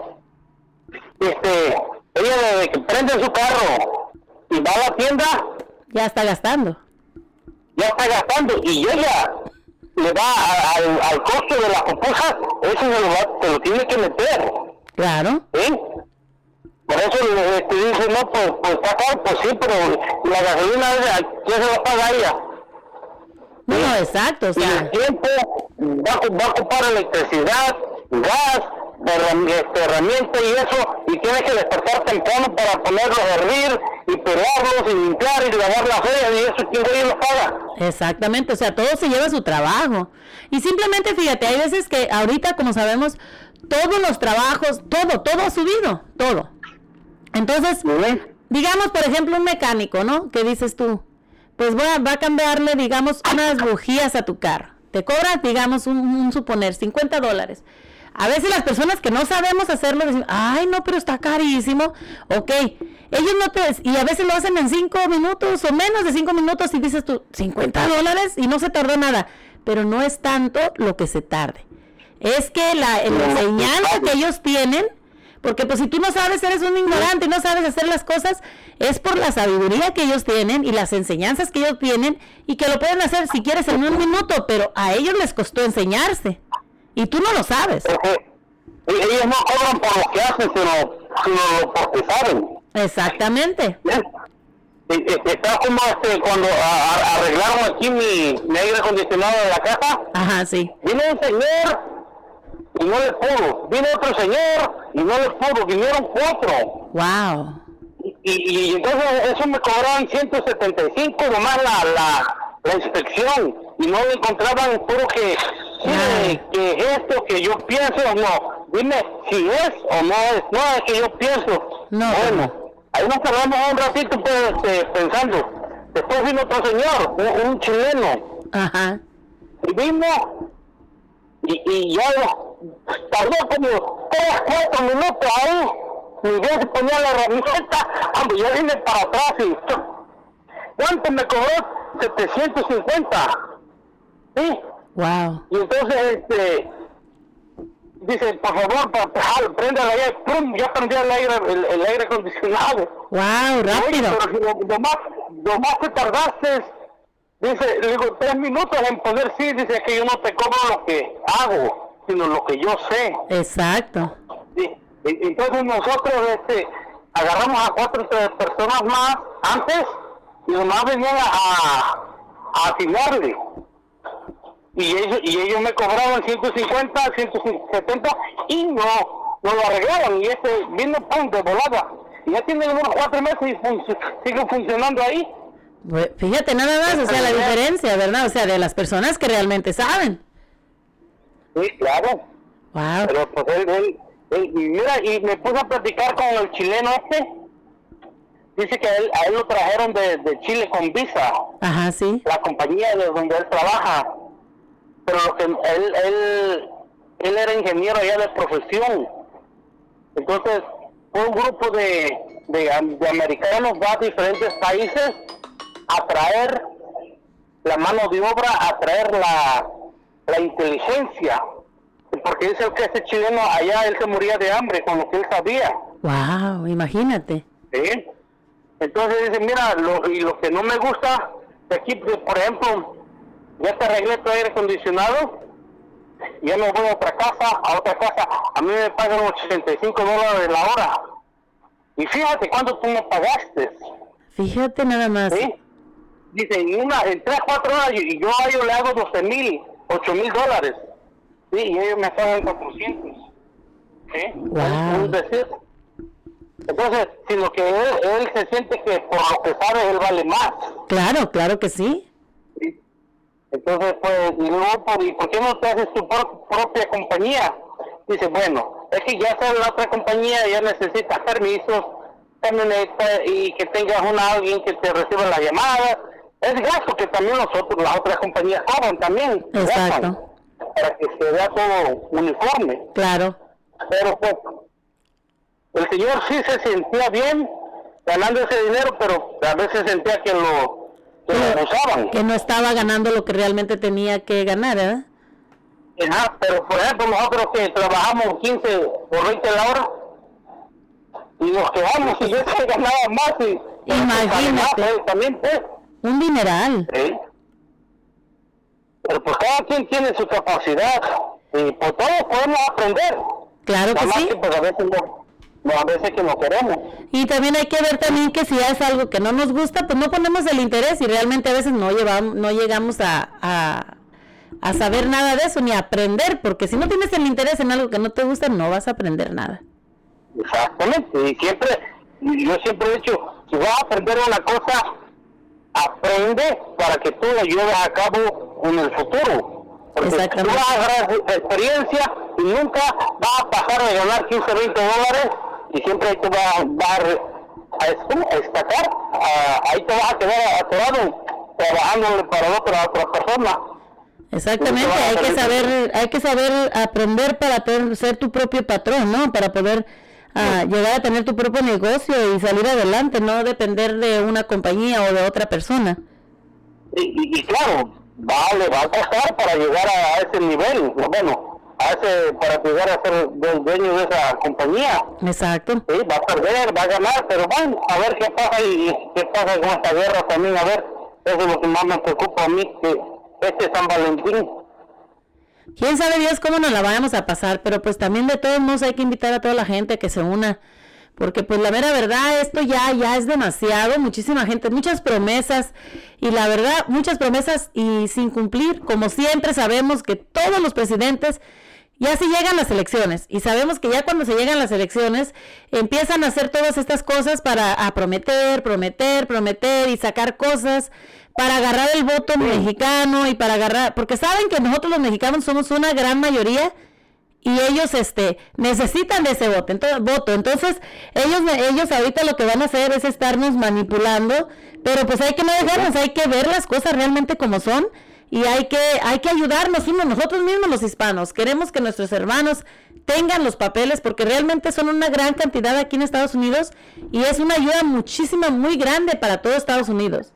Este, ella que prende su carro y va a la tienda, Ya está gastando. ya está gastando y ella le va a- al, al costo de la pupusa, eso se lo, va- se lo tiene que meter. Claro. ¿Sí? Por eso le- este, dice, no, pues, pues está caro, pues sí, pero la gasolina, ¿quién se la paga ella? No, no, exacto, o Y el sea, tiempo va, va a ocupar electricidad, gas, este, herramienta y eso, y tiene que despertar temprano para ponerlos a hervir y pelarlos y limpiar y lavar las ollas y eso, ¿quién lo paga? exactamente, o sea, todo se lleva su trabajo. Y simplemente, fíjate, hay veces que ahorita, como sabemos, todos los trabajos, todo, todo ha subido, todo. Entonces, digamos, por ejemplo, un mecánico, ¿no? Que dices tú, pues voy a- va a cambiarle, digamos, unas bujías a tu carro. Te cobras, digamos, un, un suponer, 50 dólares. A veces las personas que no sabemos hacerlo dicen, ay, no, pero está carísimo. Ok, ellos no te... Y a veces lo hacen en 5 minutos o menos de 5 minutos y dices tú, 50 dólares y no se tardó nada. Pero no es tanto lo que se tarde. Es que la, la enseñanza que ellos tienen, porque pues si tú no sabes, eres un ignorante y no sabes hacer las cosas, es por la sabiduría que ellos tienen y las enseñanzas que ellos tienen y que lo pueden hacer si quieres en un minuto, pero a ellos les costó enseñarse y tú no lo sabes. Y ellos no cobran por lo que hacen, sino, sino lo porque saben. Exactamente. Y- Está como este, cuando a- a- arreglaron aquí mi, mi aire acondicionado de la casa. Ajá, sí. Vino un señor y no le pudo. Vino otro señor y no le pudo. Vinieron cuatro. Wow. Y, y entonces eso me cobraban 175 nomás la, la, la inspección. Y no le encontraban puro que, mire, que esto que yo pienso o no. Dime si es o no es. No, es que yo pienso. No. Bueno, ahí nos quedamos un ratito pues, este, pensando. Después vino otro señor, un, un chileno. Ajá. Y vino y, y ya tardó como 3, 4 minutos ahí. Mi vieja se ponía la herramienta, cuando yo vine para atrás y... ¿Cuánto me cobró? 750. ¿Sí? Wow. Y entonces, este... Dice, por favor, pa- pa- prenda el aire, ¡pum! Ya prendí el aire, el, el aire acondicionado. Wow, Oye, rápido. pero si lo- nomás, nomás te tardaste, dice, le digo, tres minutos en poner sí, dice que yo no te cobro lo que hago, sino lo que yo sé. Exacto. Y- Entonces nosotros este, agarramos a cuatro tres personas más antes y nomás venían a, a afinarle. Y ellos, y ellos me cobraban 150, 170 y no, no lo arreglaban. Y este vino pum, de volada. Y ya tiene unos cuatro meses y fun- sigue funcionando ahí. Pues, Fíjate nada más, o sea, la diferencia, ¿verdad? O sea, de las personas que realmente saben. Sí, claro. Wow. Pero pues él, él, él- y mira, y me puse a platicar con el chileno este. Dice que a él, a él lo trajeron de, de Chile con visa, Ajá, sí. la compañía de donde él trabaja. Pero lo que él, él, él era ingeniero allá de profesión. Entonces, un grupo de, de, de americanos va a diferentes países a traer la mano de obra, a traer la, la inteligencia. Porque dice que ese chileno allá, él se moría de hambre con lo que él sabía. Wow, imagínate. ¿sí? Entonces dice, mira, lo, y lo que no me gusta, de aquí, por ejemplo, ya te arreglé tu aire acondicionado, ya me voy a otra casa, a otra casa, a mí me pagan 85 dólares la hora. Y fíjate cuánto tú me pagaste. Fíjate nada más. ¿sí? Dice, en, una, en 3, 4 horas, y yo a ellos le hago 12 mil, 8 mil dólares. Sí, y ellos me pagan 400. ¿Sí? Wow. Decir, entonces, sino que él, él se siente que por lo que sabe él vale más. Claro, claro que sí. Entonces, pues, y luego, ¿por, ¿y por qué no te haces tu pro- propia compañía? Dice, bueno, es que ya sabes, la otra compañía ya necesita permisos, camioneta y que tengas una alguien que te reciba la llamada. Es gasto que también nosotros, las otras compañías cobran también. Exacto. Para que se vea todo uniforme. Claro. Pero pues, el señor sí se sentía bien ganando ese dinero, pero a veces sentía que lo, que lo abusaban. Que no estaba ganando lo que realmente tenía que ganar, ¿eh? Ajá, pero por ejemplo nosotros que trabajamos 15 o 20 la hora y nos quedamos y yo se ganaba más y Imagínate. más, también pues. Un dineral. Sí. Pero pues cada quien tiene su capacidad y por todo podemos aprender. Claro que Nada sí. que pues a veces no, a veces que no queremos. Y también hay que ver también que si es algo que no nos gusta, pues no ponemos el interés y realmente a veces no llevamos, no llegamos a, a, a saber nada de eso ni a aprender, porque si no tienes el interés en algo que no te gusta, no vas a aprender nada. Exactamente, y siempre, yo siempre he dicho, si vas a aprender una cosa, aprende para que tú la lleves a cabo en el futuro. Porque tú vas a agarrar experiencia y nunca vas a pasar de ganar 15, 20 dólares y siempre tú vas, vas a, re- a es- a destacar, ahí te vas a quedar atorado trabajándole para otra, otra persona. Exactamente, hay que saber, hay que saber aprender para poder ser tu propio patrón, ¿no? Para poder ah, llegar a tener tu propio negocio y salir adelante, no depender de una compañía o de otra persona. Y, y- y claro, vale, va a costar para llegar a, a ese nivel, bueno, a ese, para llegar a ser du- dueño de esa compañía. Exacto. Sí, va a perder, va a ganar, pero bueno, a ver qué pasa y, y qué pasa con esta guerra también, a ver, eso es lo que más me preocupa a mí, que este San Valentín, Quién sabe Dios cómo nos la vayamos a pasar, pero pues también de todos modos hay que invitar a toda la gente a que se una, porque pues la mera verdad esto ya ya es demasiado, muchísima gente, muchas promesas y la verdad muchas promesas y sin cumplir, como siempre sabemos que todos los presidentes ya se llegan las elecciones y sabemos que ya cuando se llegan las elecciones empiezan a hacer todas estas cosas para a prometer, prometer, prometer y sacar cosas para agarrar el voto mexicano y para agarrar, porque saben que nosotros los mexicanos somos una gran mayoría y ellos este necesitan de ese voto, entonces, voto. Entonces, ellos ellos ahorita lo que van a hacer es estarnos manipulando, pero pues hay que no dejarnos, hay que ver las cosas realmente como son y hay que hay que ayudarnos unos nosotros mismos los hispanos. Queremos que nuestros hermanos tengan los papeles porque realmente son una gran cantidad aquí en Estados Unidos y es una ayuda muchísima muy grande para todo Estados Unidos.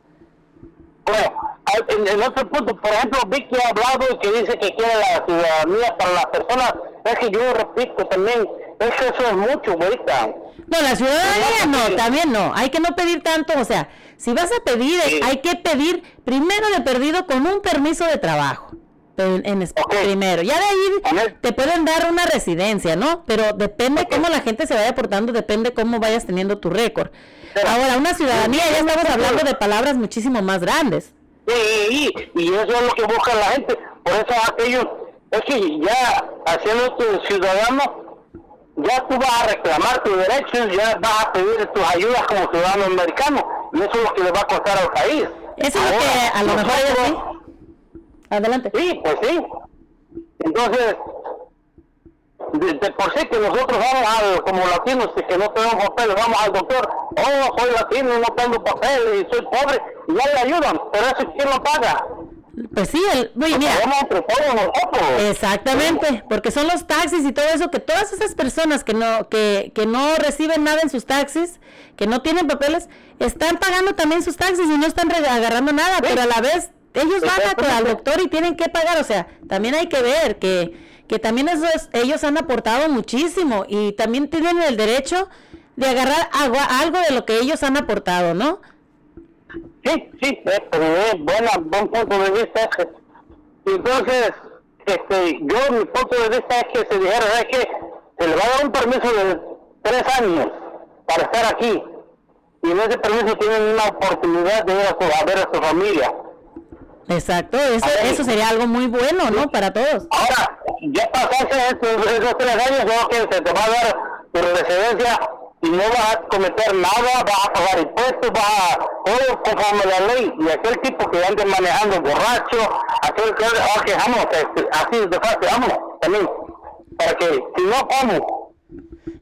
Bueno, en, en otro punto, por ejemplo, Vicky ha hablado y que dice que quiere la ciudadanía para las personas. Es que yo repito también, es que eso es mucho, ahorita. No, la ciudadanía no, también no. Hay que no pedir tanto, o sea, si vas a pedir, hay que pedir primero de perdido con un permiso de trabajo. En, en Primero, ya de ahí te pueden dar una residencia, ¿no? Pero depende cómo la gente se vaya portando, depende cómo vayas teniendo tu récord. Ahora, una ciudadanía, ya estamos hablando de palabras muchísimo más grandes. Sí, y, y eso es lo que busca la gente. por eso aquellos, es que ya haciendo tu ciudadano, ya tú vas a reclamar tus derechos, ya vas a pedir tus ayudas como ciudadano americano, y eso es lo que le va a costar al país. Eso es lo que a lo mejor ellos sí. Adelante. Sí, pues sí. Entonces, de, de por sí que nosotros vamos al, como latinos y que no tenemos papeles, vamos al doctor, oh, soy latino no tengo papeles y soy pobre, y ya le ayudan, pero eso quién lo paga. Pues sí, el, oye, mira. Exactamente, porque son los taxis y todo eso, que todas esas personas que no, que, que no reciben nada en sus taxis, que no tienen papeles, están pagando también sus taxis y no están agarrando nada, pero a la vez ellos van a- al doctor y tienen que pagar, o sea, también hay que ver que, que también eso es- ellos han aportado muchísimo y también tienen el derecho de agarrar agua, algo de lo que ellos han aportado, ¿no? Sí, sí, eh, pero es buena, buen punto de vista ese. Y entonces, este, yo mi punto de vista es que se dijera, es que se le va a dar un permiso de tres años para estar aquí. Y en ese permiso tienen una oportunidad de ir a, su- a ver a su familia. Exacto, eso, eso sería algo muy bueno, ¿no? Para todos. Ahora, ya pasaste esos, esos tres años, luego que se te va a dar tu residencia y no vas a cometer nada, vas a pagar impuestos, vas a todo conforme la ley. Y aquel tipo que ande manejando borracho, aquel que ande, que vamos, este, así de fácil, vámonos también. Para que, si no, ¿cómo?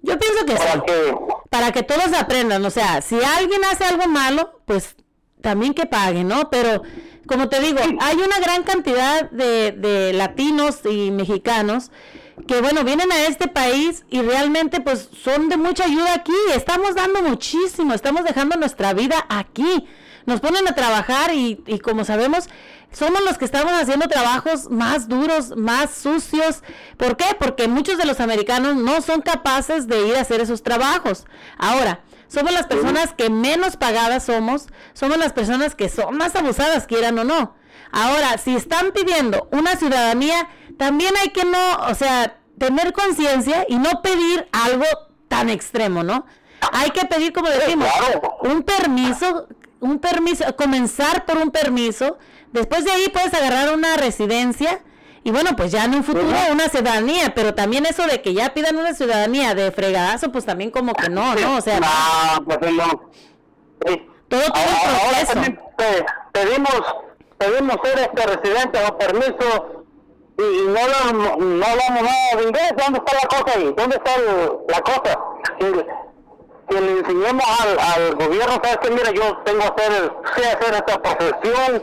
Yo pienso que sí. Para que, para que todos aprendan, o sea, si alguien hace algo malo, pues también que pague, ¿no? Pero como te digo, hay una gran cantidad de, de latinos y mexicanos que bueno, vienen a este país y realmente pues son de mucha ayuda aquí, estamos dando muchísimo, estamos dejando nuestra vida aquí, nos ponen a trabajar y, como sabemos, somos los que estamos haciendo trabajos más duros, más sucios. ¿Por qué? Porque muchos de los americanos no son capaces de ir a hacer esos trabajos. Ahora, somos las personas que menos pagadas somos, somos las personas que son más abusadas, quieran o no. Ahora, si están pidiendo una ciudadanía, también hay que no, o sea, tener conciencia y no pedir algo tan extremo, ¿no? Hay que pedir, como decimos, un permiso, un permiso, comenzar por un permiso, después de ahí puedes agarrar una residencia y bueno, pues ya en un futuro una ciudadanía, pero también eso de que ya pidan una ciudadanía de fregadazo, pues también como que no, ¿no? O sea, no, pues no. Sí. todo tiene un Ahora, ahora proceso. pe- pedimos, pedimos ser este residente o permiso y, y no, hablamos- no hablamos nada de inglés. ¿Dónde está la cosa ahí? ¿Dónde está el- la cosa? Que, que le enseñemos al, al gobierno, ¿sabes qué? Mira, yo tengo que hacer, sé hacer esta profesión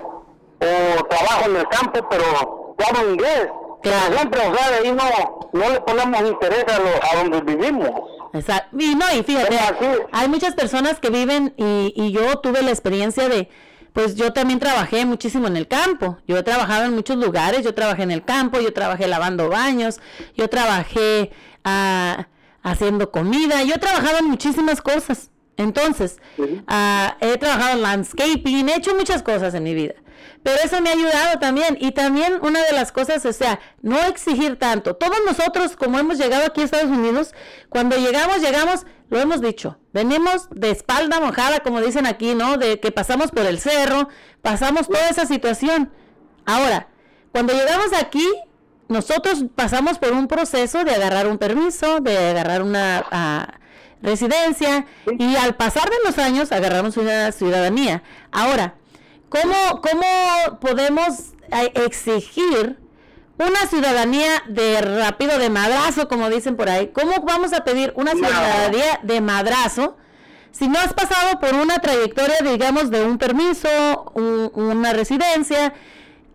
o trabajo en el campo, pero yo hablo inglés. Claro. Siempre, o sea, ahí no, no le ponemos interés a, lo, a donde vivimos. Exacto. Y no, y fíjate, hay muchas personas que viven y, y yo tuve la experiencia de, pues yo también trabajé muchísimo en el campo. Yo he trabajado en muchos lugares, yo trabajé en el campo, yo trabajé lavando baños, yo trabajé ah, haciendo comida, yo he trabajado en muchísimas cosas. Entonces, ah, he trabajado en landscaping, he hecho muchas cosas en mi vida. Pero eso me ha ayudado también. Y también una de las cosas, o sea, no exigir tanto. Todos nosotros, como hemos llegado aquí a Estados Unidos, cuando llegamos, llegamos, lo hemos dicho, venimos de espalda mojada, como dicen aquí, ¿no? De que pasamos por el cerro, pasamos toda esa situación. Ahora, cuando llegamos aquí, nosotros pasamos por un proceso de agarrar un permiso, de agarrar una ah, residencia y al pasar de los años agarramos una ciudadanía. Ahora, ¿cómo, cómo podemos eh, exigir una ciudadanía de rápido, de madrazo, como dicen por ahí? ¿Cómo vamos a pedir una ciudadanía de madrazo? Si no has pasado por una trayectoria, digamos, de un permiso, un- una residencia,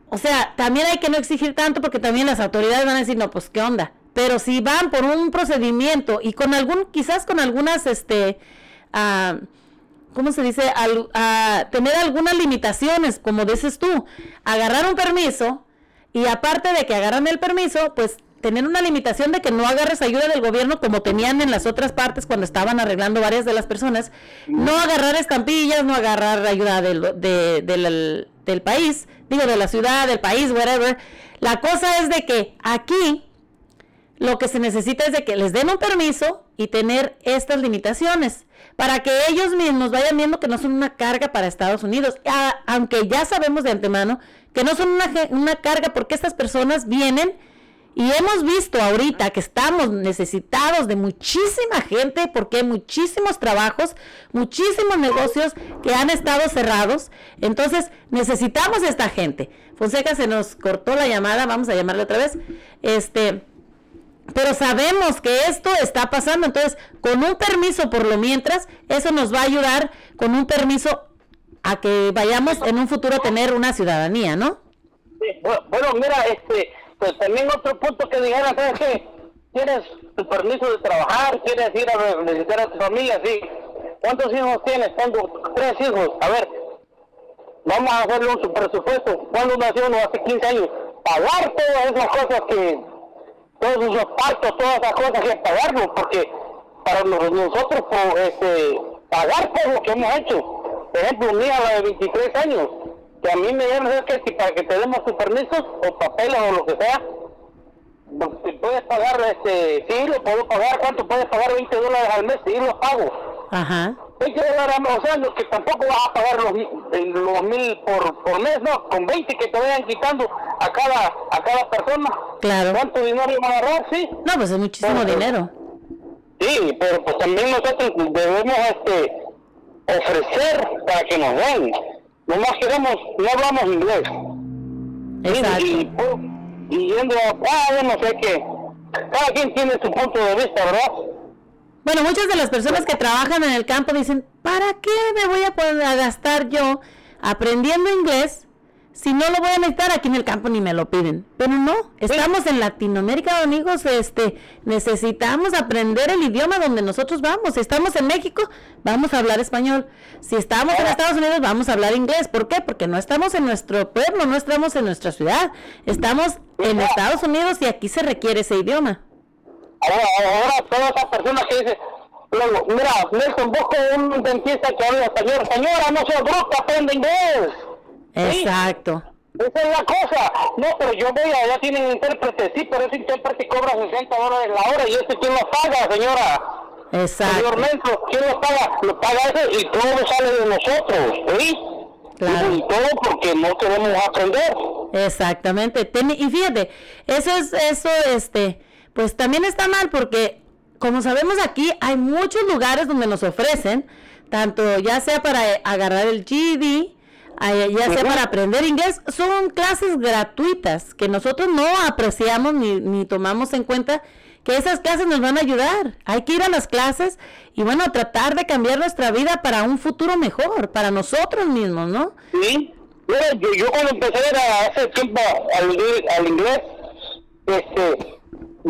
o sea, también hay que no exigir tanto porque también las autoridades van a decir, no, pues qué onda. Pero si van por un procedimiento y con algún, quizás con algunas, este, ah, ¿cómo se dice? Al- a tener algunas limitaciones, como dices tú, agarrar un permiso y aparte de que agarran el permiso, pues tener una limitación de que no agarres ayuda del gobierno como tenían en las otras partes cuando estaban arreglando varias de las personas, no agarrar estampillas, no agarrar ayuda del, de- del, del país, digo de la ciudad, del país, whatever. La cosa es de que aquí lo que se necesita es de que les den un permiso y tener estas limitaciones para que ellos mismos vayan viendo que no son una carga para Estados Unidos, a- aunque ya sabemos de antemano que no son una, una carga porque estas personas vienen y hemos visto ahorita que estamos necesitados de muchísima gente porque hay muchísimos trabajos, muchísimos negocios que han estado cerrados. Entonces necesitamos esta gente. Fonseca se nos cortó la llamada, vamos a llamarle otra vez. Este, pero sabemos que esto está pasando, entonces con un permiso por lo mientras, eso nos va a ayudar con un permiso a que vayamos en un futuro a tener una ciudadanía, ¿no? Bueno, mira, este, pues también otro punto que dijeran, ¿sabes qué? ¿Tienes tu permiso de trabajar? ¿Quieres ir a visitar a tu familia? Sí. ¿Cuántos hijos tienes? Tengo tres hijos. A ver, vamos a hacerle un presupuesto. ¿Cuándo nació uno? Hace 15 años. Pagar todas esas cosas que, todos esos partos, todas esas cosas que pagarlo, porque para nos- nosotros pues, este, pagar todo lo que hemos hecho. Por ejemplo, mi hija de 23 años, que a mí me dieron que para que te demos tus permisos o papeles o lo que sea, pues, si puedes pagar, este, sí, lo puedo pagar, ¿cuánto puedes pagar? 20 dólares al mes, sí, los pago. Ajá. 20 dólares o sea, que tampoco vas a pagar los, los mil por, por mes, no, con 20 que te vayan quitando a cada, a cada persona. Claro. ¿Cuánto dinero van a agarrar? Sí. No, pues es muchísimo Bueno, dinero. Sí, pero pues también nosotros debemos este ofrecer para que nos den. Nomás queremos, no hablamos inglés. Exacto. Y, y, y yendo a, ah, no sé qué. Cada quien tiene su punto de vista, ¿verdad? Bueno, muchas de las personas que trabajan en el campo dicen, ¿para qué me voy a poner a gastar yo aprendiendo inglés si no lo voy a necesitar aquí en el campo ni me lo piden? Pero no, estamos en Latinoamérica, amigos, este, necesitamos aprender el idioma donde nosotros vamos. Si estamos en México, vamos a hablar español. Si estamos en Estados Unidos, vamos a hablar inglés. ¿Por qué? Porque no estamos en nuestro pueblo, no estamos en nuestra ciudad. Estamos en Estados Unidos y aquí se requiere ese idioma. Ahora, ahora todas esas personas que dicen, mira, Nelson, busco un dentista que hable español. Señora, no sea bruta, aprende inglés. Sí. Exacto. Esa es la cosa. No, pero yo voy allá tienen intérprete, sí, pero ese intérprete cobra 60 dólares la hora y ese quién lo paga, señora. Exacto. Señor Nelson, ¿quién lo paga? Lo paga ese y todo sale de nosotros, ¿sí? Claro. Y todo porque no queremos aprender. Exactamente. Ten- y fíjate, eso es, eso, este, pues también está mal porque, como sabemos aquí, hay muchos lugares donde nos ofrecen, tanto ya sea para eh, agarrar el ay- ya sea para aprender inglés, son clases gratuitas que nosotros no apreciamos ni, ni tomamos en cuenta que esas clases nos van a ayudar. Hay que ir a las clases y bueno, tratar de cambiar nuestra vida para un futuro mejor, para nosotros mismos, ¿no? Sí. Mira, yo, yo cuando empecé a ir a- hace tiempo al, al inglés, este,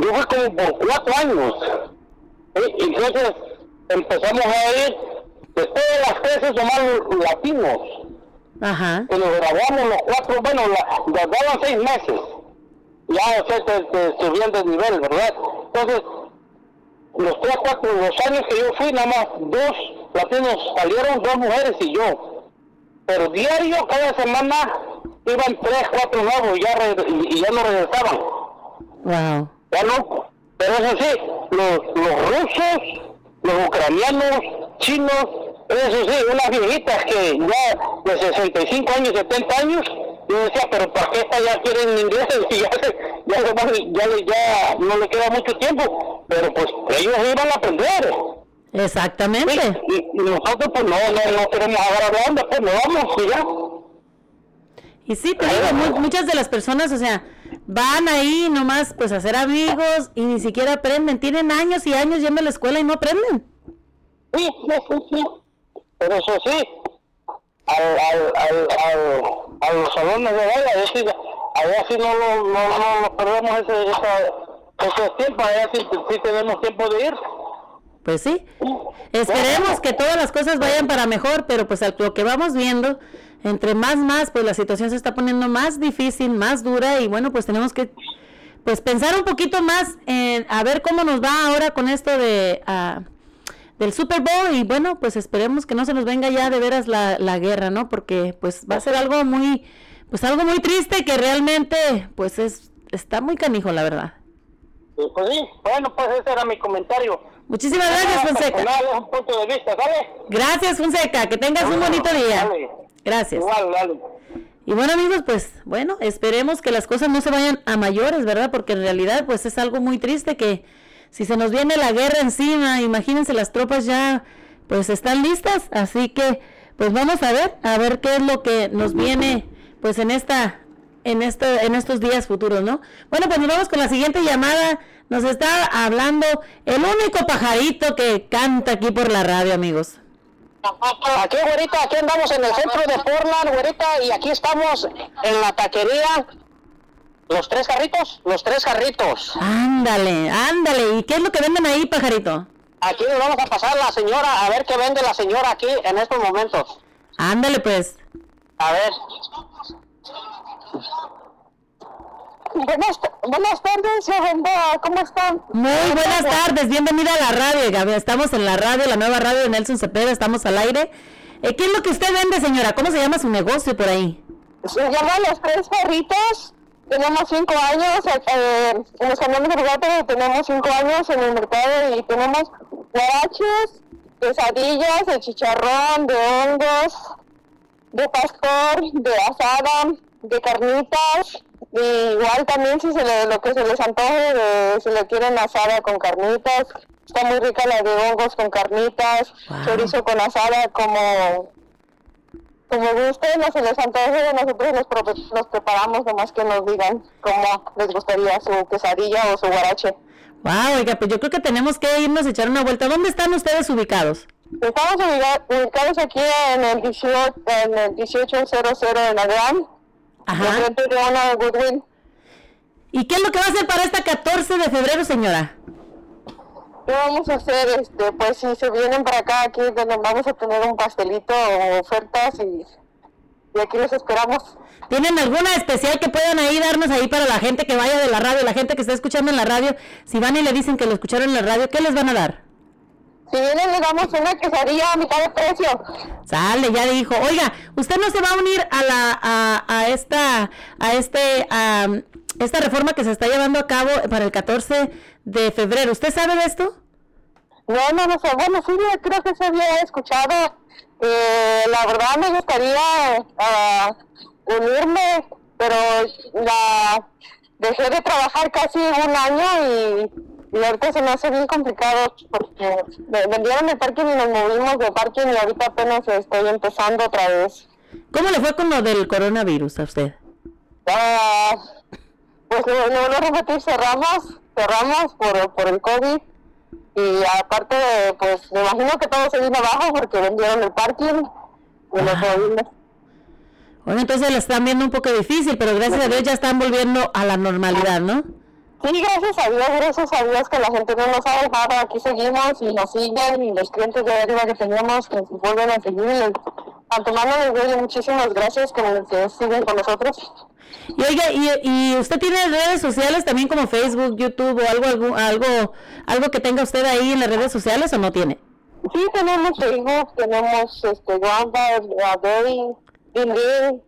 yo fui como por cuatro años. ¿sí? Entonces empezamos a ir de todas las clases somos latinos. Ajá. que nos graduamos los cuatro, bueno, daban seis meses. Ya, o sea, te, te subían de nivel, ¿verdad? Entonces, los tres, cuatro, los años que yo fui, nada más dos latinos salieron, dos mujeres y yo. Pero diario, cada semana, iban tres, cuatro nuevos y ya, re- y, y ya no regresaban. Wow. Ya no. Pero eso sí, los, los rusos, los ucranianos, chinos, eso sí, unas viejitas que ya de 65 años, 70 años, yo decía, pero ¿para qué estas ya quieren inglés? Y ya, ya, ya, ya no le queda mucho tiempo, pero pues ellos iban a aprender. Exactamente. Y, y nosotros pues no, no, no queremos agarrar onda, pues no vamos y ya. Y sí, te digo, muchas de las personas, o sea, van ahí nomás pues a hacer amigos y ni siquiera aprenden. Tienen años y años yendo a la escuela y no aprenden. Sí, sí, sí, sí. Pero eso sí, al, al, al, al, a los salones de baile, allá sí, allá sí no, lo- no, no, no perdemos ese, esa, ese tiempo, allá sí, sí tenemos tiempo de ir. Pues sí. Esperemos que todas las cosas vayan para mejor, pero pues al- lo que vamos viendo, entre más más, pues la situación se está poniendo más difícil, más dura y bueno, pues tenemos que pues pensar un poquito más en a ver cómo nos va ahora con esto de ah, del Super Bowl y bueno, pues esperemos que no se nos venga ya de veras la, la guerra, ¿no? Porque pues va a ser algo muy pues algo muy triste que realmente pues es está muy canijo, la verdad. Pues sí, bueno, pues ese era mi comentario. Muchísimas gracias, Fonseca. Personal, un punto de vista, ¿sale? Gracias, Fonseca. Que tengas un bonito día. Dale. Gracias. Igual, dale. Y bueno amigos, pues bueno, esperemos que las cosas no se vayan a mayores, ¿verdad? Porque en realidad pues es algo muy triste que si se nos viene la guerra encima, imagínense las tropas ya pues están listas, así que pues vamos a ver, a ver qué es lo que nos viene pues en esta en este en estos días futuros, ¿no? Bueno, pues nos vamos con la siguiente llamada. Nos está hablando el único pajarito que canta aquí por la radio, amigos. Aquí, güerita, aquí andamos en el centro de Portland, güerita, y aquí estamos en la taquería. Los tres carritos, los tres carritos. Ándale, ándale. ¿Y qué es lo que venden ahí, pajarito? Aquí nos vamos a pasar la señora, a ver qué vende la señora aquí en estos momentos. Ándale, pues. A ver. Buenas, buenas tardes. ¿Cómo están? Muy buenas tardes, bienvenida a la radio. Gaby. Estamos en la radio, la nueva radio de Nelson Cepeda, estamos al aire. Eh, ¿Qué es lo que usted vende, señora? ¿Cómo se llama su negocio por ahí? Se llama Los Tres Perritos. Tenemos cinco años, eh, en los camiones de gato tenemos cinco años en el mercado y tenemos guaraches, quesadillas, de chicharrón, de hongos, de pastor, de asada, de carnitas, y igual también si se le, lo que se les antoje, de, si le quieren asada con carnitas, está muy rica la de hongos con carnitas, chorizo con asada como como gusten, o se les antoje, nosotros los, pro- los preparamos nomás que nos digan cómo les gustaría su quesadilla o su guarache. Wow, oiga, pues yo creo que tenemos que irnos a echar una vuelta. ¿Dónde están ustedes ubicados? Estamos ubica- ubicados aquí en el 18, en el 1800 en una Goodwill. ¿Y qué es lo que va a hacer para esta 14 de febrero, señora? ¿Qué vamos a hacer? Este, pues si se vienen para acá, aquí donde vamos a tener un pastelito o ofertas y, y aquí los esperamos. ¿Tienen alguna especial que puedan ahí darnos ahí para la gente que vaya de la radio, la gente que está escuchando en la radio? Si van y le dicen que lo escucharon en la radio, ¿qué les van a dar? Si vienen le damos una quesadilla a mitad de precio. Sale, ya dijo. Oiga, usted no se va a unir a la a, a esta a este a esta reforma que se está llevando a cabo para el 14 de febrero. ¿Usted sabe de esto? No, no, no sé. Bueno, sí, creo que se había escuchado. Eh, la verdad me gustaría ah, unirme, pero la dejé de trabajar casi un año y, y ahorita se me hace bien complicado porque vendieron el parking y nos movimos de parking y ahorita apenas estoy empezando otra vez. ¿Cómo le fue con lo del coronavirus a usted? Ah, pues no, no, no repetir, cerramos, cerramos por, por el COVID y aparte, pues me imagino que todo se vino abajo porque vendieron el parking y nos movimos. Bueno, entonces lo están viendo un poco difícil, pero gracias a Dios ya están volviendo a la normalidad, ¿no? Sí, gracias a Dios, gracias a Dios que la gente no nos ha dejado, aquí seguimos y nos siguen y los clientes de arriba que teníamos que nos vuelven a seguir. Antemano les doy muchísimas gracias que, que siguen con nosotros. Y oiga, y, y usted tiene redes sociales también como Facebook, YouTube o algo, algo, algo, algo que tenga usted ahí en las redes sociales o no tiene? Sí, tenemos Facebook, tenemos este, Wamba, Berry, LinkedIn,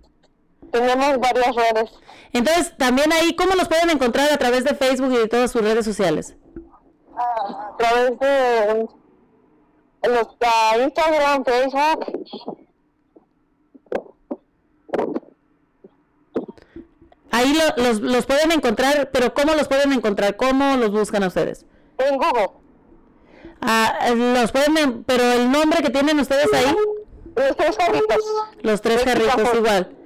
tenemos varias redes. Entonces, también ahí, ¿cómo los pueden encontrar a través de Facebook y de todas sus redes sociales? A través de los, ah, Instagram, Facebook. Ahí lo- los, los pueden encontrar, pero ¿cómo los pueden encontrar? ¿Cómo los buscan a ustedes? En Google. Ah, los pueden, en- pero el nombre que tienen ustedes ahí, Los tres carritos. los tres carritos igual.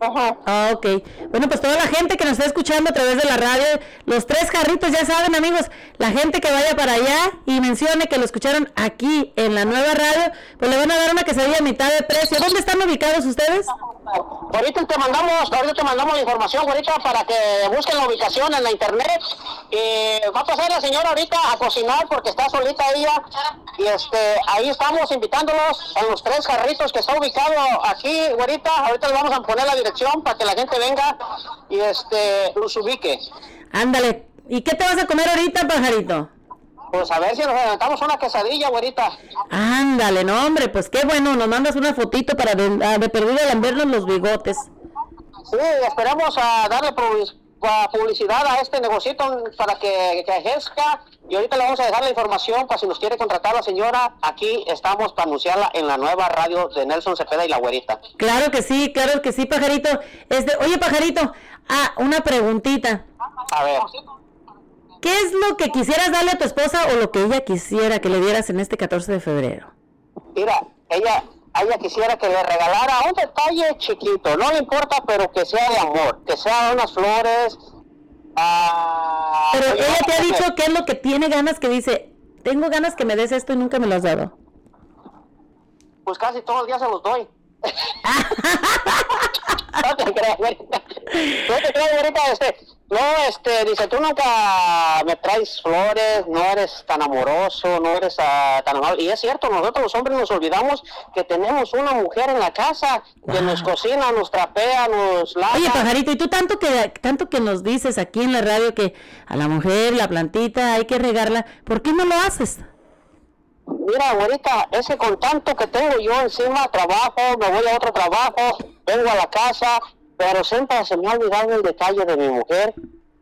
Ajá. Ah, ok. Bueno, pues toda la gente que nos está escuchando a través de la radio, los tres carritos, ya saben, amigos, la gente que vaya para allá y mencione que lo escucharon aquí en la nueva radio, pues le van a dar una quesadilla a mitad de precio. ¿Dónde están ubicados ustedes? Ahorita te mandamos, ahorita te mandamos la información, ahorita para que busquen la ubicación en la internet. Y va a pasar la señora ahorita a cocinar porque está solita ella. Y este, ahí estamos invitándolos a los tres carritos que está ubicado aquí, ahorita. Ahorita le vamos a poner la dirección para que la gente venga y este los ubique. Ándale. ¿Y qué te vas a comer ahorita, pajarito? Pues a ver si nos aventamos una quesadilla, güerita. Ándale, no, hombre, pues qué bueno, nos mandas una fotito para de, ah, de perdido lambernos los bigotes. Sí, esperamos a darle publicidad a este negocito para que, que ejerza. Y ahorita le vamos a dejar la información para si nos quiere contratar la señora. Aquí estamos para anunciarla en la nueva radio de Nelson Cepeda y la güerita. Claro que sí, claro que sí, pajarito. Este, oye, pajarito, ah, una preguntita. A ver. ¿Qué es lo que quisieras darle a tu esposa o lo que ella quisiera que le dieras en este 14 de febrero? Mira, ella, ella quisiera que le regalara un detalle chiquito, no le importa, pero que sea de amor, que sea unas flores. ah, Pero ella te ha dicho qué es lo que tiene ganas que dice, tengo ganas que me des esto y nunca me lo has dado. Pues casi todos los días se los doy. no te creas, güerita. No te creas, güerita, este. No, este, dice, tú nunca me traes flores, no eres tan amoroso, no eres ah, tan amable. Y es cierto, nosotros los hombres nos olvidamos que tenemos una mujer en la casa que nos cocina, nos trapea, nos lava. Oye, pajarito, y tú tanto que tanto que nos dices aquí en la radio que a la mujer, la plantita, hay que regarla, ¿por qué no lo haces? Mira, güerita, ese con tanto que tengo yo encima, trabajo, me voy a otro trabajo, vengo a la casa, pero siempre se me ha olvidado el detalle de mi mujer.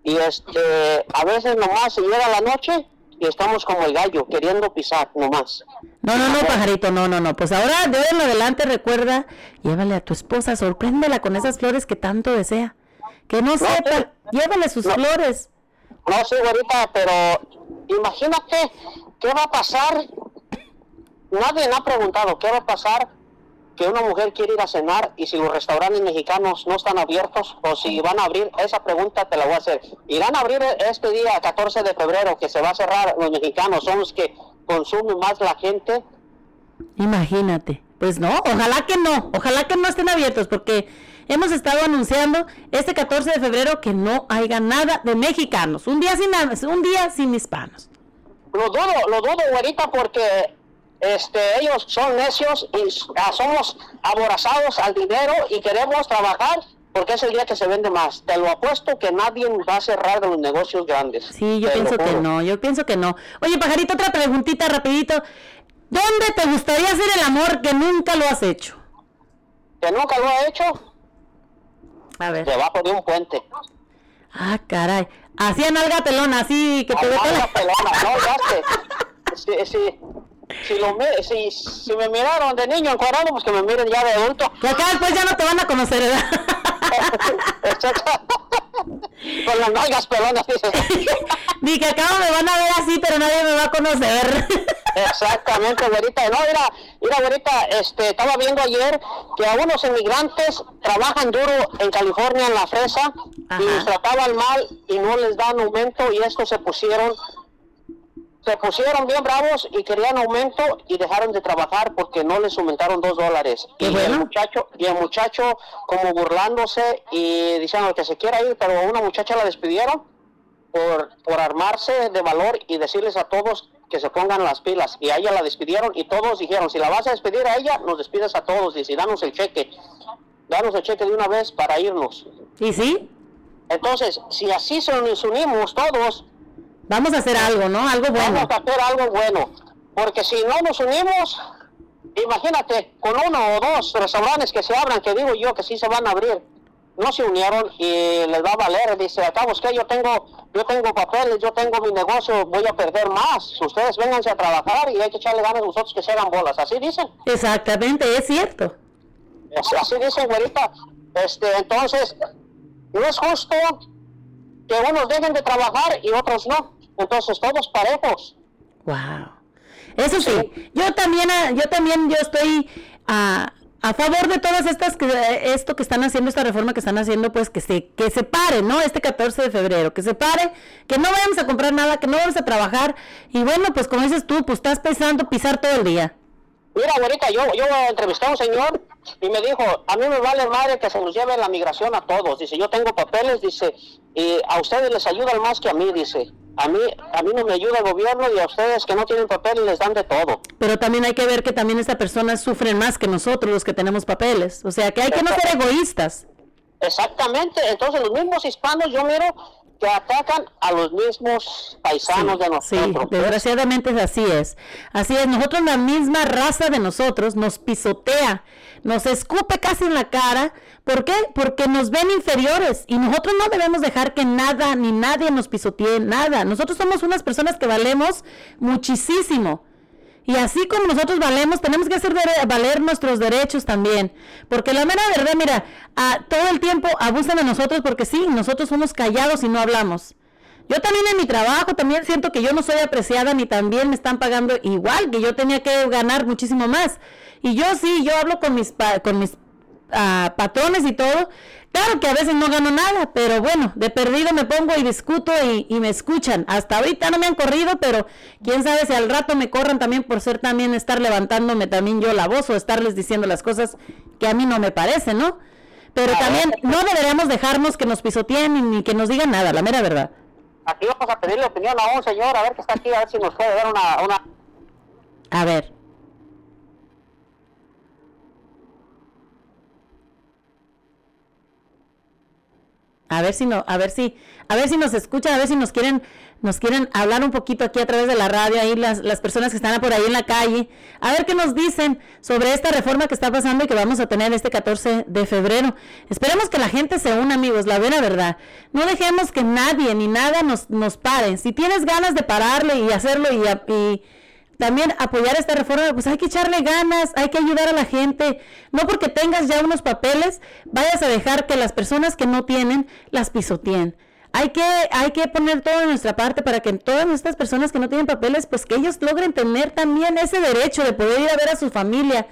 Y este, a veces nomás llega la noche y estamos como el gallo, queriendo pisar nomás. No, no, no, pajarito, no, no, no. Pues ahora, de en adelante, recuerda, llévale a tu esposa, sorpréndela con esas flores que tanto desea. Que no sepa, llévale sus flores. No sé, güerita, pero imagínate qué va a pasar. Nadie me ha preguntado qué va a pasar que una mujer quiere ir a cenar y si los restaurantes mexicanos no están abiertos o si van a abrir, esa pregunta te la voy a hacer. ¿Irán a abrir este día 14 de febrero que se va a cerrar los mexicanos? ¿Son los que consumen más la gente? Imagínate. Pues no, ojalá que no, ojalá que no estén abiertos porque hemos estado anunciando este 14 de febrero que no haya nada de mexicanos, un día sin un día sin hispanos. Lo dudo, lo dudo, güerita, porque este, ellos son necios y ah, somos aborazados al dinero y queremos trabajar porque es el día que se vende más. Te lo apuesto que nadie va a cerrar de los negocios grandes. Sí, yo Te pienso que no, yo pienso que no. Oye, pajarito, otra preguntita rapidito. ¿Dónde te gustaría hacer el amor que nunca lo has hecho? ¿Que nunca lo ha hecho? A ver. Debajo de un puente. Ah, caray. Así en alga pelona, así que te pelona, no, ya sé. Si, si, si, lo si, si me miraron de niño encuadrado, pues que me miren ya de adulto. Acá después ya no te van a conocer, ¿verdad? Con las nalgas pelonas, dices. Ni que acá me van a ver así, pero nadie me va a conocer. Exactamente, güerita. No, mira, mira, güerita, este, estaba viendo ayer que algunos inmigrantes trabajan duro en California en la fresa y los trataban mal y no les dan aumento y estos se pusieron se pusieron bien bravos y querían aumento y dejaron de trabajar porque no les aumentaron dos dólares. Y el muchacho, y el muchacho como burlándose y diciendo que se quiera ir, pero a una muchacha la despidieron por, por armarse de valor y decirles a todos que se pongan las pilas. Y a ella la despidieron y todos dijeron, si la vas a despedir a ella, nos despides a todos. Y si danos el cheque, danos el cheque de una vez para irnos. ¿Y sí? Entonces, si así se nos unimos todos, Vamos a hacer algo, ¿no? Algo bueno. Vamos a hacer algo bueno. Porque si no nos unimos, imagínate, con uno o dos restaurantes que se abran, que digo yo que sí se van a abrir, no se unieron y les va a valer. Dice, acabo que yo tengo, yo tengo papeles, yo tengo mi negocio, voy a perder más. Ustedes vénganse a trabajar y hay que echarle ganas a nosotros que se hagan bolas. Así dicen. Exactamente, es cierto. Así, así dicen, güerita. Este, entonces, no es justo que unos dejen de trabajar y otros no. Entonces, todos parejos. Wow. Eso sí, yo también, ah, yo también, yo estoy ah, a favor de todas estas, que, eh, esto que están haciendo, esta reforma que están haciendo, pues que se, que se pare, ¿no? Este 14 de febrero, que se pare, que no vayamos a comprar nada, que no vamos a trabajar. Y bueno, pues como dices tú, pues estás pensando pisar todo el día. Mira, ahorita yo, yo entrevisté a un señor y me dijo, a mí me vale madre que se nos lleve la migración a todos. Dice, yo tengo papeles, dice, y a ustedes les ayudan más que a mí, dice. A mí, a mí no me ayuda el gobierno y a ustedes que no tienen papeles les dan de todo. Pero también hay que ver que también estas personas sufren más que nosotros, los que tenemos papeles. O sea, que hay que no ser egoístas. Exactamente, entonces los mismos hispanos, yo miro que atacan a los mismos paisanos de Sí, nosotros. desgraciadamente es así es. Así es, nosotros la misma raza de nosotros nos pisotea, nos escupe casi en la cara. ¿Por qué? Porque nos ven inferiores y nosotros no debemos dejar que nada ni nadie nos pisotee, nada. Nosotros somos unas personas que valemos muchísimo. Y así como nosotros valemos, tenemos que hacer valer nuestros derechos también. Porque la mera verdad, mira, a- todo el tiempo abusan de nosotros porque sí, nosotros somos callados y no hablamos. Yo también en mi trabajo también siento que yo no soy apreciada ni también me están pagando igual, que yo tenía que ganar muchísimo más. Y yo sí, yo hablo con mis pa- con mis ah, patrones y todo. Claro que a veces no gano nada, pero bueno, de perdido me pongo y discuto y, y me escuchan. Hasta ahorita no me han corrido, pero quién sabe si al rato me corran también por ser también estar levantándome también yo la voz o estarles diciendo las cosas que a mí no me parecen, ¿no? Pero también no deberíamos dejarnos que nos pisoteen ni, ni que nos digan nada, la mera verdad. Aquí vamos a pedirle opinión a un señor, a ver que está aquí, a ver si nos puede dar una... una... A ver. A ver si no, a ver si, a ver si nos escuchan, a ver si nos quieren, nos quieren hablar un poquito aquí a través de la radio, ahí las, las personas que están por ahí en la calle, a ver qué nos dicen sobre esta reforma que está pasando y que vamos a tener este 14 de febrero. Esperemos que la gente se una, amigos, la vera verdad. No dejemos que nadie ni nada nos, nos pare. Si tienes ganas de pararle y hacerlo y, y también apoyar esta reforma, pues hay que echarle ganas, hay que ayudar a la gente. No porque tengas ya unos papeles, vayas a dejar que las personas que no tienen las pisoteen. Hay que, hay que poner todo de nuestra parte para que todas estas personas que no tienen papeles, pues que ellos logren tener también ese derecho de poder ir a ver a su familia.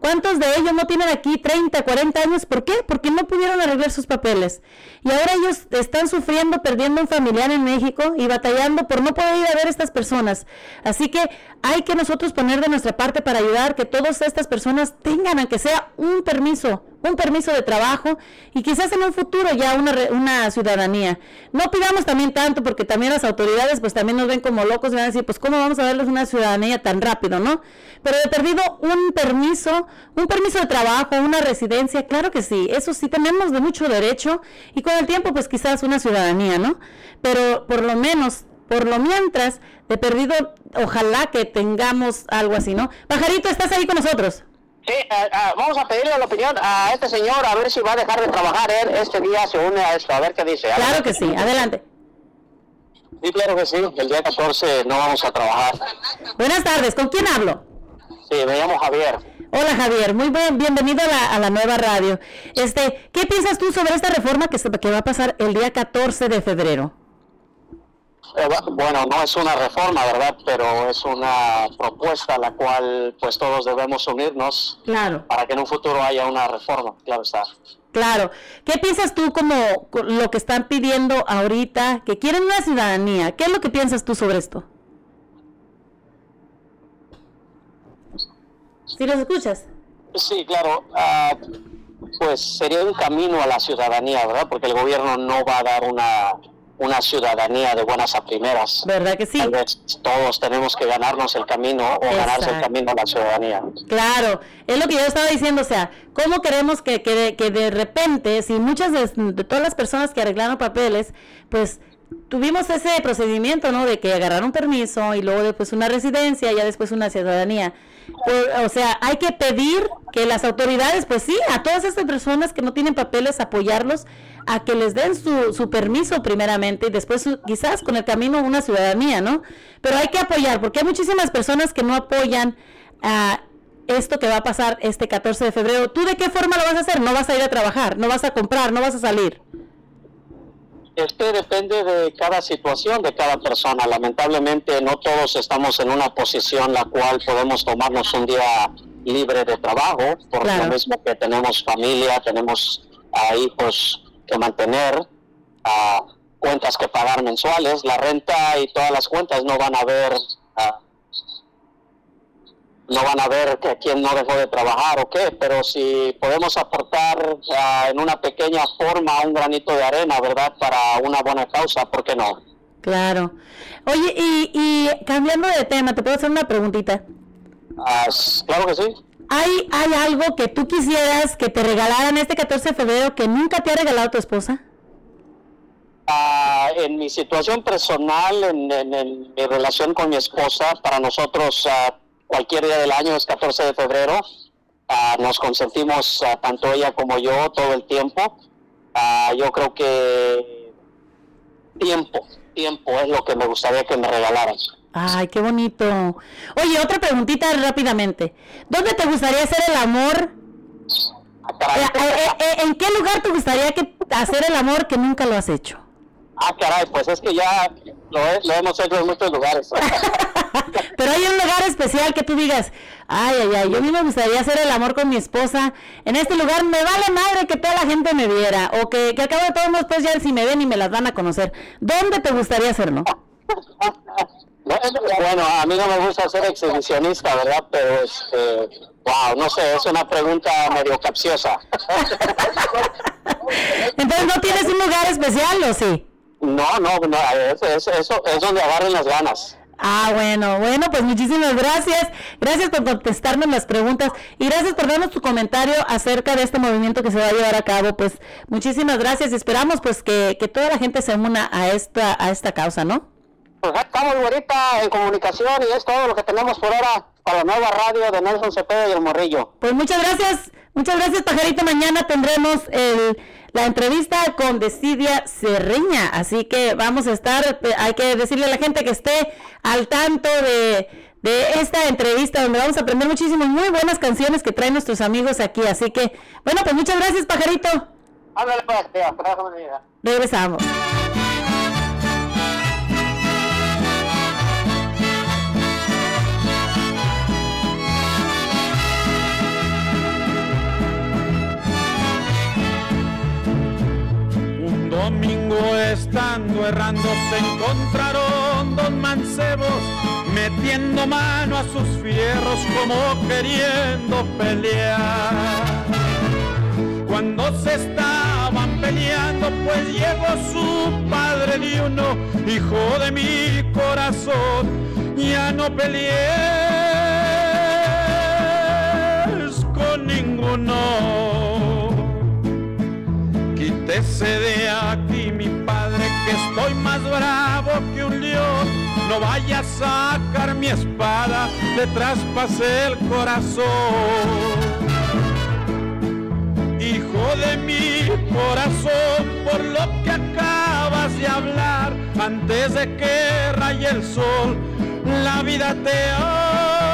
¿Cuántos de ellos no tienen aquí 30, 40 años? ¿Por qué? Porque no pudieron arreglar sus papeles. Y ahora ellos están sufriendo, perdiendo un familiar en México y batallando por no poder ir a ver a estas personas. Así que hay que nosotros poner de nuestra parte para ayudar que todas estas personas tengan, aunque sea un permiso, un permiso de trabajo y quizás en un futuro ya una, una ciudadanía. No pidamos también tanto porque también las autoridades pues también nos ven como locos y van a decir pues cómo vamos a darles una ciudadanía tan rápido, ¿no? Pero de perdido un permiso, un permiso de trabajo, una residencia, claro que sí, eso sí tenemos de mucho derecho y con el tiempo pues quizás una ciudadanía, ¿no? Pero por lo menos, por lo mientras, de perdido, ojalá que tengamos algo así, ¿no? Pajarito, ¿estás ahí con nosotros? Sí, ah, ah, vamos a pedirle la opinión a este señor, a ver si va a dejar de trabajar él este día, se une a esto, a ver qué dice. Claro que sí, adelante. Sí, claro que sí, el día 14 no vamos a trabajar. Buenas tardes, ¿con quién hablo? Sí, me llamo Javier. Hola Javier, muy buen, bienvenido a la, a la nueva radio. Este, ¿qué piensas tú sobre esta reforma que, se- que va a pasar el día 14 de febrero? Eh, Bueno, no es una reforma, ¿verdad? Pero es una propuesta a la cual pues todos debemos unirnos Claro. para que en un futuro haya una reforma, claro está. Claro. ¿Qué piensas tú como co- lo que están pidiendo ahorita, que quieren una ciudadanía? ¿Qué es lo que piensas tú sobre esto? ¿Sí los escuchas? Sí, claro. ah, pues sería un camino a la ciudadanía, ¿verdad? Porque el gobierno no va a dar una, una ciudadanía de buenas a primeras. ¿Verdad que sí? Tal vez todos tenemos que ganarnos el camino o ganarse el camino a la ciudadanía. Claro, es lo que yo estaba diciendo, o sea, ¿cómo queremos que, que, de, que de repente, si muchas de, de todas las personas que arreglaron papeles, pues tuvimos ese procedimiento, ¿no? De que agarraron permiso y luego después una residencia y ya después una ciudadanía. O, o sea, hay que pedir que las autoridades, pues sí, a todas estas personas que no tienen papeles, apoyarlos a que les den su, su permiso primeramente y después su- quizás con el camino una ciudadanía, ¿no? Pero hay que apoyar porque hay muchísimas personas que no apoyan a esto que va a pasar este 14 de febrero. ¿Tú de qué forma lo vas a hacer? No vas a ir a trabajar, no vas a comprar, no vas a salir. Este depende de cada situación, de cada persona. Lamentablemente no todos estamos en una posición la cual podemos tomarnos un día libre de trabajo, por Claro. lo mismo que tenemos familia, tenemos ah, hijos que mantener, ah, cuentas que pagar mensuales, la renta y todas las cuentas no van a ver ah, no van a ver que quién no dejó de trabajar o qué, pero si podemos aportar ah, en una pequeña forma un granito de arena, ¿verdad? Para una buena causa, ¿por qué no? Claro. Oye, y, y cambiando de tema, te puedo hacer una preguntita. Ah, claro que sí. ¿Hay, ¿Hay algo que tú quisieras que te regalaran este 14 de febrero que nunca te ha regalado tu esposa? Ah, en mi situación personal, en, en- en mi relación con mi esposa, para nosotros cualquier día del año es 14 de febrero. Ah, nos consentimos ah, tanto ella como yo todo el tiempo. Ah, yo creo que tiempo, tiempo es lo que me gustaría que me regalaran. Ay, qué bonito. Oye, otra preguntita rápidamente. ¿Dónde te gustaría hacer el amor? Eh, eh, eh, ¿En qué lugar te gustaría que hacer el amor que nunca lo has hecho? Ah, caray, pues es que ya lo, he- lo hemos hecho en muchos lugares. Pero hay un lugar especial que tú digas, ay, ay, ay, yo a mí me gustaría hacer el amor con mi esposa. En este lugar me vale madre que toda la gente me viera. O que, que al cabo de todos modos, pues ya si me ven y me las van a conocer. ¿Dónde te gustaría hacerlo? Bueno, a mí no me gusta ser exhibicionista, ¿verdad? Pero, este, wow, no sé, es una pregunta medio capciosa. Entonces, ¿no tienes un lugar especial o sí? No, no, no, es, es- eso es donde agarren las ganas. Ah, bueno, bueno, pues muchísimas gracias. Gracias por contestarnos las preguntas y gracias por darnos tu comentario acerca de este movimiento que se va a llevar a cabo. Pues muchísimas gracias y esperamos pues que, que toda la gente se una a esta, a esta causa, ¿no? Pues estamos ahorita en comunicación y es todo lo que tenemos por ahora para la nueva radio de Nelson Cepeda y el Morrillo. Pues muchas gracias, muchas gracias Pajarito. Mañana tendremos el, la entrevista con Decidia Cerreña, así que vamos a estar, hay que decirle a la gente que esté al tanto de, de esta entrevista donde vamos a aprender muchísimas muy buenas canciones que traen nuestros amigos aquí. Así que, bueno, pues muchas gracias Pajarito. Ándale pues, tía. Regresamos. Domingo estando errando se encontraron dos mancebos metiendo mano a sus fierros como queriendo pelear. Cuando se estaban peleando pues llegó su padre de uno, hijo de mi corazón, ya no pelees con ninguno. Quítese de aquí, mi padre, que estoy más bravo que un león. No vaya a sacar mi espada, le traspasé el corazón. Hijo de mi corazón, por lo que acabas de hablar, antes de que raye el sol, la vida te ha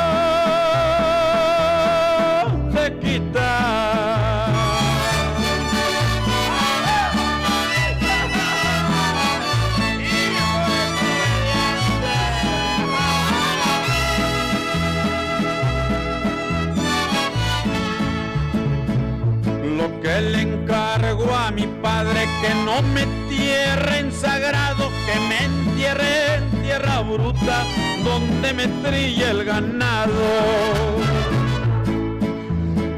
que no me entierre en sagrado, que me entierre en tierra bruta donde me trille el ganado.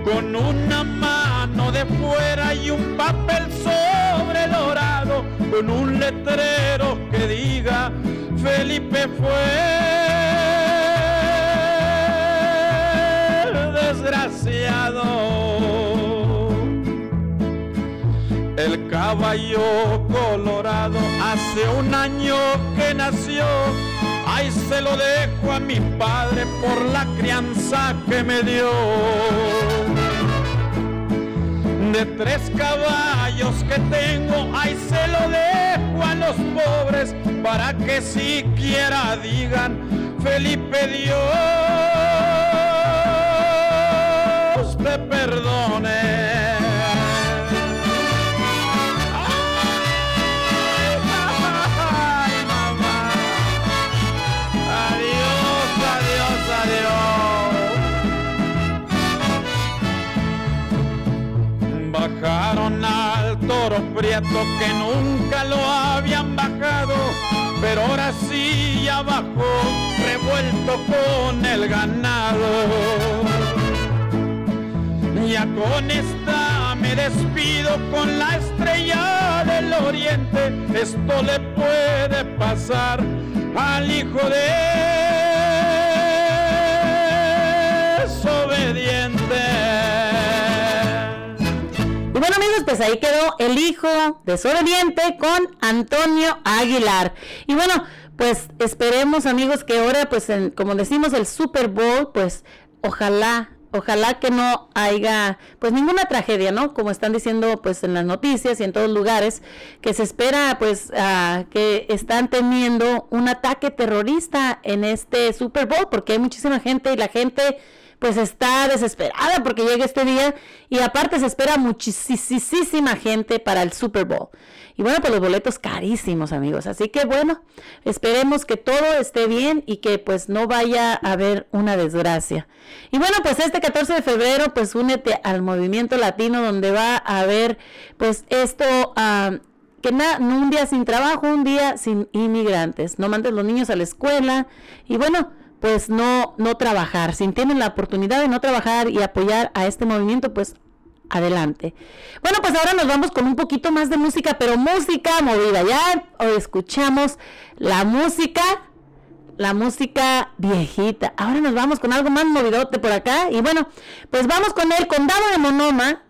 Con una mano de fuera y un papel sobre el orado, con un letrero que diga Felipe fue caballo colorado hace un año que nació. Ay, se lo dejo a mi padre por la crianza que me dio. De tres caballos que tengo, ay, se lo dejo a los pobres para que siquiera digan, Felipe Dios te perdone. Prieto que nunca lo habían bajado, pero ahora sí ya bajó, revuelto con el ganado. Ya con esta me despido con la estrella del oriente. Esto le puede pasar al hijo desobediente. Bueno amigos, pues ahí quedó el hijo desobediente con Antonio Aguilar. Y bueno, pues esperemos amigos que ahora pues en- como decimos el Super Bowl, pues ojalá Ojalá que no haya pues ninguna tragedia, ¿no? Como están diciendo pues en las noticias y en todos lugares, que se espera pues ah, que están teniendo un ataque terrorista en este Super Bowl porque hay muchísima gente y la gente pues está desesperada porque llega este día y aparte se espera muchísima gente para el Super Bowl. Y bueno, pues los boletos carísimos, amigos. Así que bueno, esperemos que todo esté bien y que pues no vaya a haber una desgracia. Y bueno, pues este 14 de febrero, pues únete al movimiento latino donde va a haber pues esto... ah, que na- no un día sin trabajo, un día sin inmigrantes. No mandes los niños a la escuela y bueno, pues no, no trabajar. Si tienen la oportunidad de no trabajar y apoyar a este movimiento, pues adelante. Bueno, pues ahora nos vamos con un poquito más de música, pero música movida. Ya escuchamos la música, la música viejita. Ahora nos vamos con algo más movidote por acá. Y bueno, pues vamos con el condado de Monoma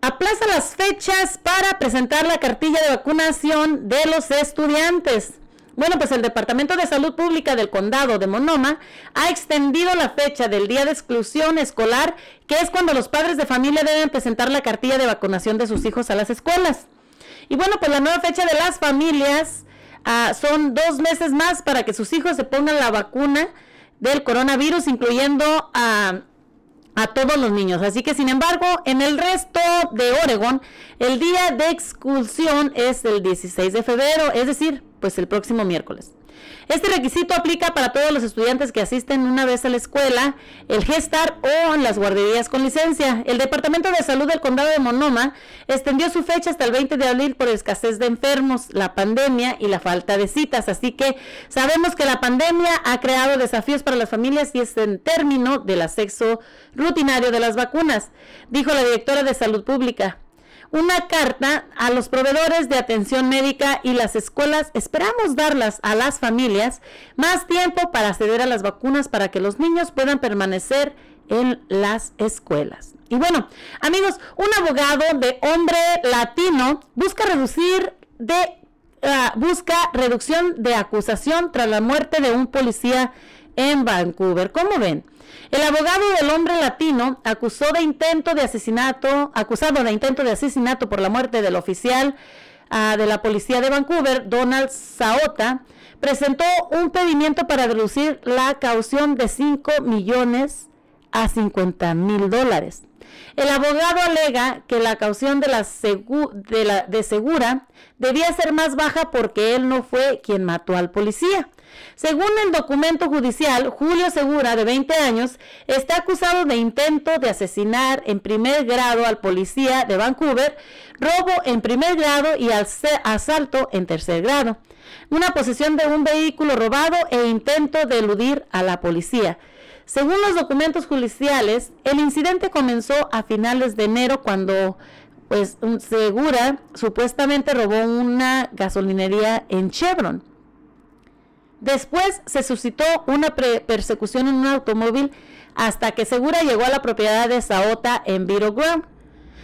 aplaza las fechas para presentar la cartilla de vacunación de los estudiantes. Bueno, pues el Departamento de Salud Pública del Condado de Monoma ha extendido la fecha del día de exclusión escolar, que es cuando los padres de familia deben presentar la cartilla de vacunación de sus hijos a las escuelas. Y bueno, pues la nueva fecha de las familias ah, son dos meses más para que sus hijos se pongan la vacuna del coronavirus, incluyendo a a todos los niños. Así que, sin embargo, en el resto de Oregon, el día de expulsión es el 16 de febrero, es decir, pues el próximo miércoles. Este requisito aplica para todos los estudiantes que asisten una vez a la escuela, el GESTAR o en las guarderías con licencia. El Departamento de Salud del Condado de Monoma extendió su fecha hasta el 20 de abril por escasez de enfermos, la pandemia y la falta de citas. Así que sabemos que la pandemia ha creado desafíos para las familias y es en término del acceso rutinario de las vacunas, dijo la directora de Salud Pública una carta a los proveedores de atención médica y las escuelas. Esperamos darlas a las familias más tiempo para acceder a las vacunas para que los niños puedan permanecer en las escuelas. Y bueno, amigos, un abogado de hombre latino busca reducir de ah, busca reducción de acusación tras la muerte de un policía en Vancouver. ¿Cómo ven? El abogado del hombre latino acusó de intento de asesinato, acusado de intento de asesinato por la muerte del oficial ah, de la policía de Vancouver, Donald Saota, presentó un pedimiento para reducir la caución de 5 millones a 50 mil dólares. El abogado alega que la caución de, la, segu- de, la de Segura debía ser más baja porque él no fue quien mató al policía. Según el documento judicial, Julio Segura, de 20 años, está acusado de intento de asesinar en primer grado al policía de Vancouver, robo en primer grado y asalto en tercer grado, una posesión de un vehículo robado e intento de eludir a la policía. Según los documentos judiciales, el incidente comenzó a finales de enero cuando pues Segura supuestamente robó una gasolinería en Chevron. Después se suscitó una persecución en un automóvil hasta que Segura llegó a la propiedad de Saota en Vero Ground.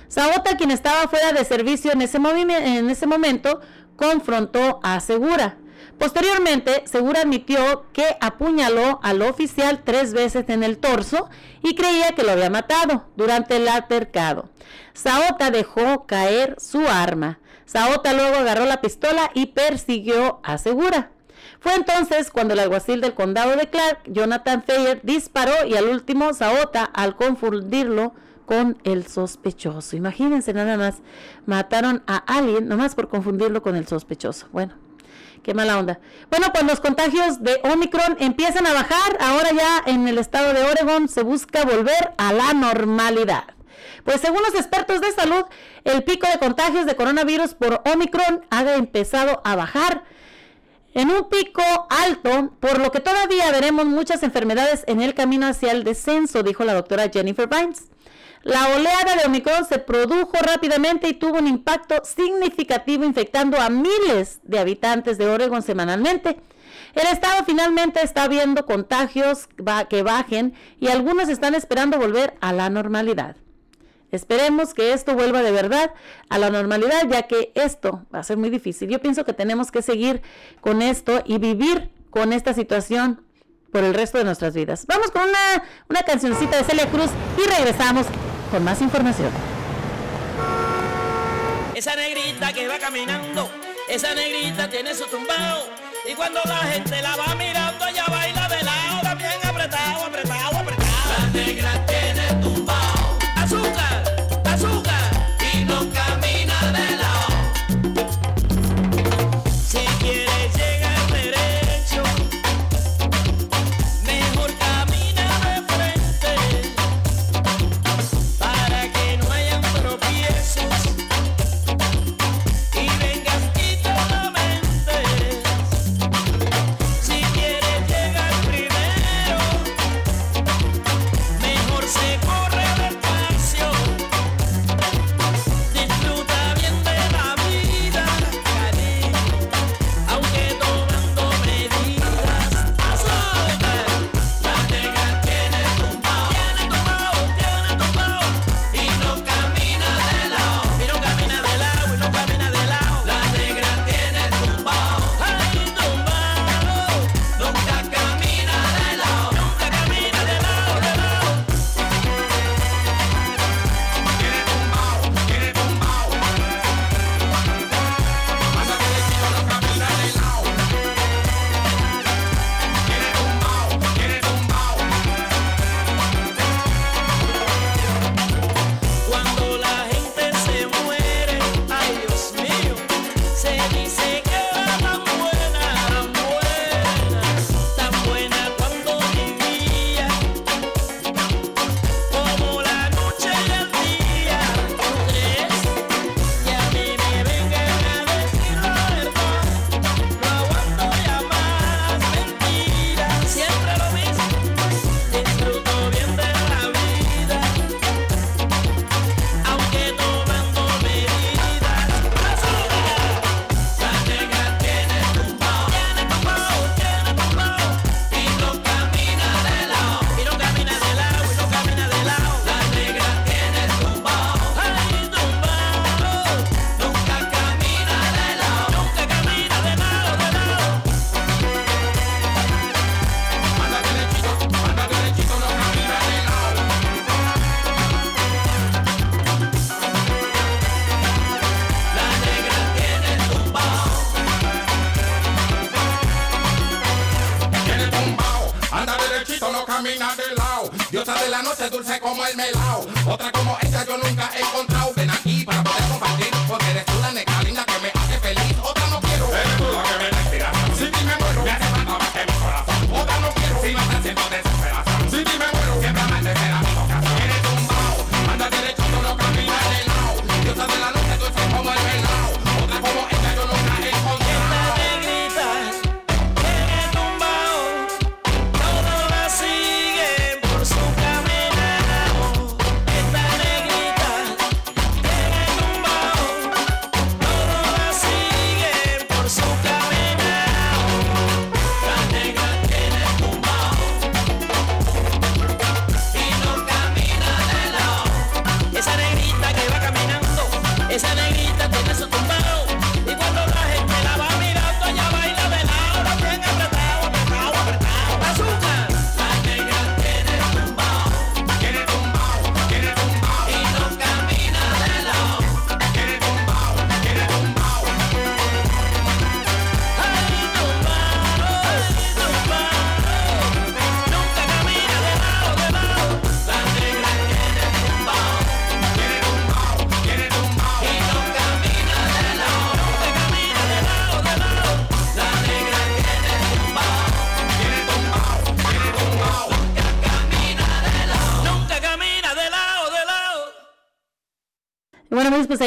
Saota, quien estaba fuera de servicio en ese, en ese momento, confrontó a Segura. Posteriormente, Segura admitió que apuñaló al oficial tres veces en el torso y creía que lo había matado durante el altercado. Saota dejó caer su arma. Saota luego agarró la pistola y persiguió a Segura. Fue entonces cuando el alguacil del condado de Clark, Jonathan Thayer, disparó y al último Saota, al confundirlo con el sospechoso. Imagínense nada más, mataron a alguien nomás por confundirlo con el sospechoso. Bueno, qué mala onda. Bueno, pues los contagios de Omicron empiezan a bajar. Ahora ya en el estado de Oregon se busca volver a la normalidad. Pues según los expertos de salud, el pico de contagios de coronavirus por Omicron ha empezado a bajar en un pico alto, por lo que todavía veremos muchas enfermedades en el camino hacia el descenso, dijo la doctora Jennifer Vines. La oleada de Omicron se produjo rápidamente y tuvo un impacto significativo infectando a miles de habitantes de Oregon semanalmente. El estado finalmente está viendo contagios que bajen y algunos están esperando volver a la normalidad. Esperemos que esto vuelva de verdad a la normalidad, ya que esto va a ser muy difícil. Yo pienso que tenemos que seguir con esto y vivir con esta situación por el resto de nuestras vidas. Vamos con una, una cancioncita de Celia Cruz y regresamos con más información. Esa negrita que va caminando, esa negrita tiene su tumbao y cuando la gente la va mirando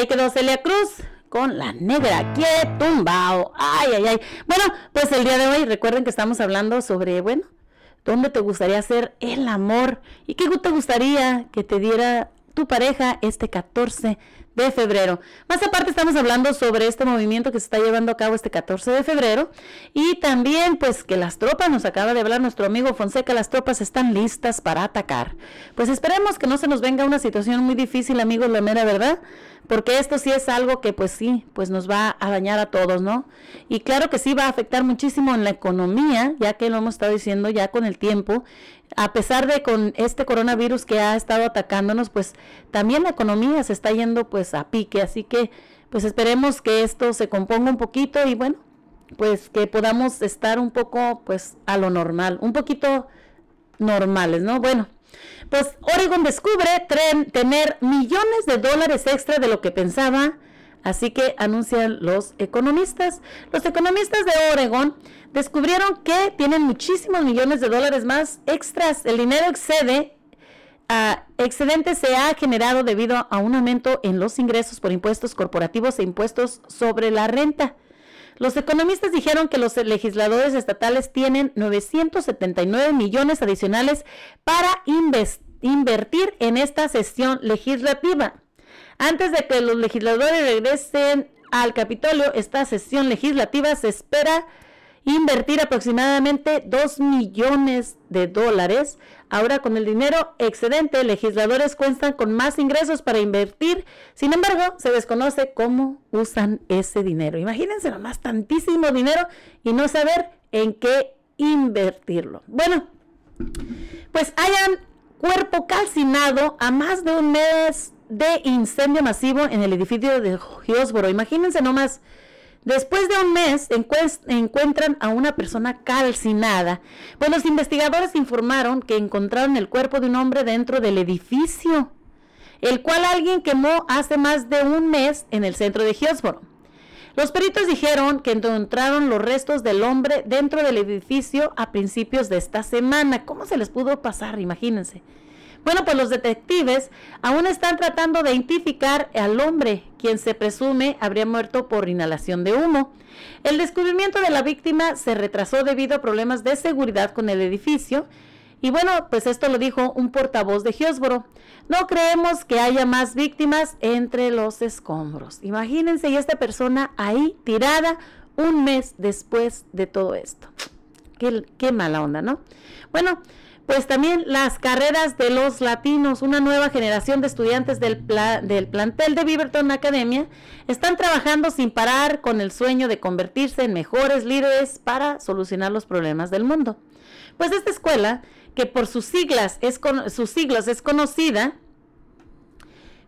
ahí quedó Celia Cruz con la negra. ¡Qué tumbao! ¡Ay, ay, ay! Bueno, pues el día de hoy recuerden que estamos hablando sobre, bueno, dónde te gustaría hacer el amor y qué te gustaría que te diera tu pareja este 14 de de febrero. Más aparte estamos hablando sobre este movimiento que se está llevando a cabo este 14 de febrero y también pues que las tropas, nos acaba de hablar nuestro amigo Fonseca, las tropas están listas para atacar. Pues esperemos que no se nos venga una situación muy difícil amigos, la mera verdad, porque esto sí es algo que pues sí, pues nos va a dañar a todos, ¿no? Y claro que sí va a afectar muchísimo en la economía, ya que lo hemos estado diciendo ya con el tiempo, a pesar de con este coronavirus que ha estado atacándonos, pues también la economía se está yendo pues a pique, así que pues esperemos que esto se componga un poquito y bueno, pues que podamos estar un poco pues a lo normal, un poquito normales, ¿no? Bueno, pues Oregon descubre tren- tener millones de dólares extra de lo que pensaba, así que anuncian los economistas. Los economistas de Oregon descubrieron que tienen muchísimos millones de dólares más extras. El dinero excede excedente se ha generado debido a un aumento en los ingresos por impuestos corporativos e impuestos sobre la renta. Los economistas dijeron que los legisladores estatales tienen 979 millones adicionales para invertir en esta sesión legislativa. Antes de que los legisladores regresen al Capitolio, esta sesión legislativa se espera invertir aproximadamente 2 millones de dólares. Ahora con el dinero excedente, legisladores cuentan con más ingresos para invertir. Sin embargo, se desconoce cómo usan ese dinero. Imagínense nomás tantísimo dinero y no saber en qué invertirlo. Bueno, pues hayan cuerpo calcinado a más de un mes de incendio masivo en el edificio de Hillsboro. Imagínense nomás, después de un mes encuentran a una persona calcinada. Pues los investigadores informaron que encontraron el cuerpo de un hombre dentro del edificio, el cual alguien quemó hace más de un mes en el centro de Hillsboro. Los peritos dijeron que encontraron los restos del hombre dentro del edificio a principios de esta semana. ¿Cómo se les pudo pasar? Imagínense. Bueno, pues los detectives aún están tratando de identificar al hombre, quien se presume habría muerto por inhalación de humo. El descubrimiento de la víctima se retrasó debido a problemas de seguridad con el edificio. Y bueno, pues esto lo dijo un portavoz de Hillsboro. No creemos que haya más víctimas entre los escombros. Imagínense, y esta persona ahí tirada un mes después de todo esto. Qué, qué mala onda, ¿no? Bueno, pues también las carreras de los latinos, una nueva generación de estudiantes del, pla- del plantel de Beaverton Academia, están trabajando sin parar con el sueño de convertirse en mejores líderes para solucionar los problemas del mundo. Pues esta escuela, que por sus siglas es, con- sus siglos es conocida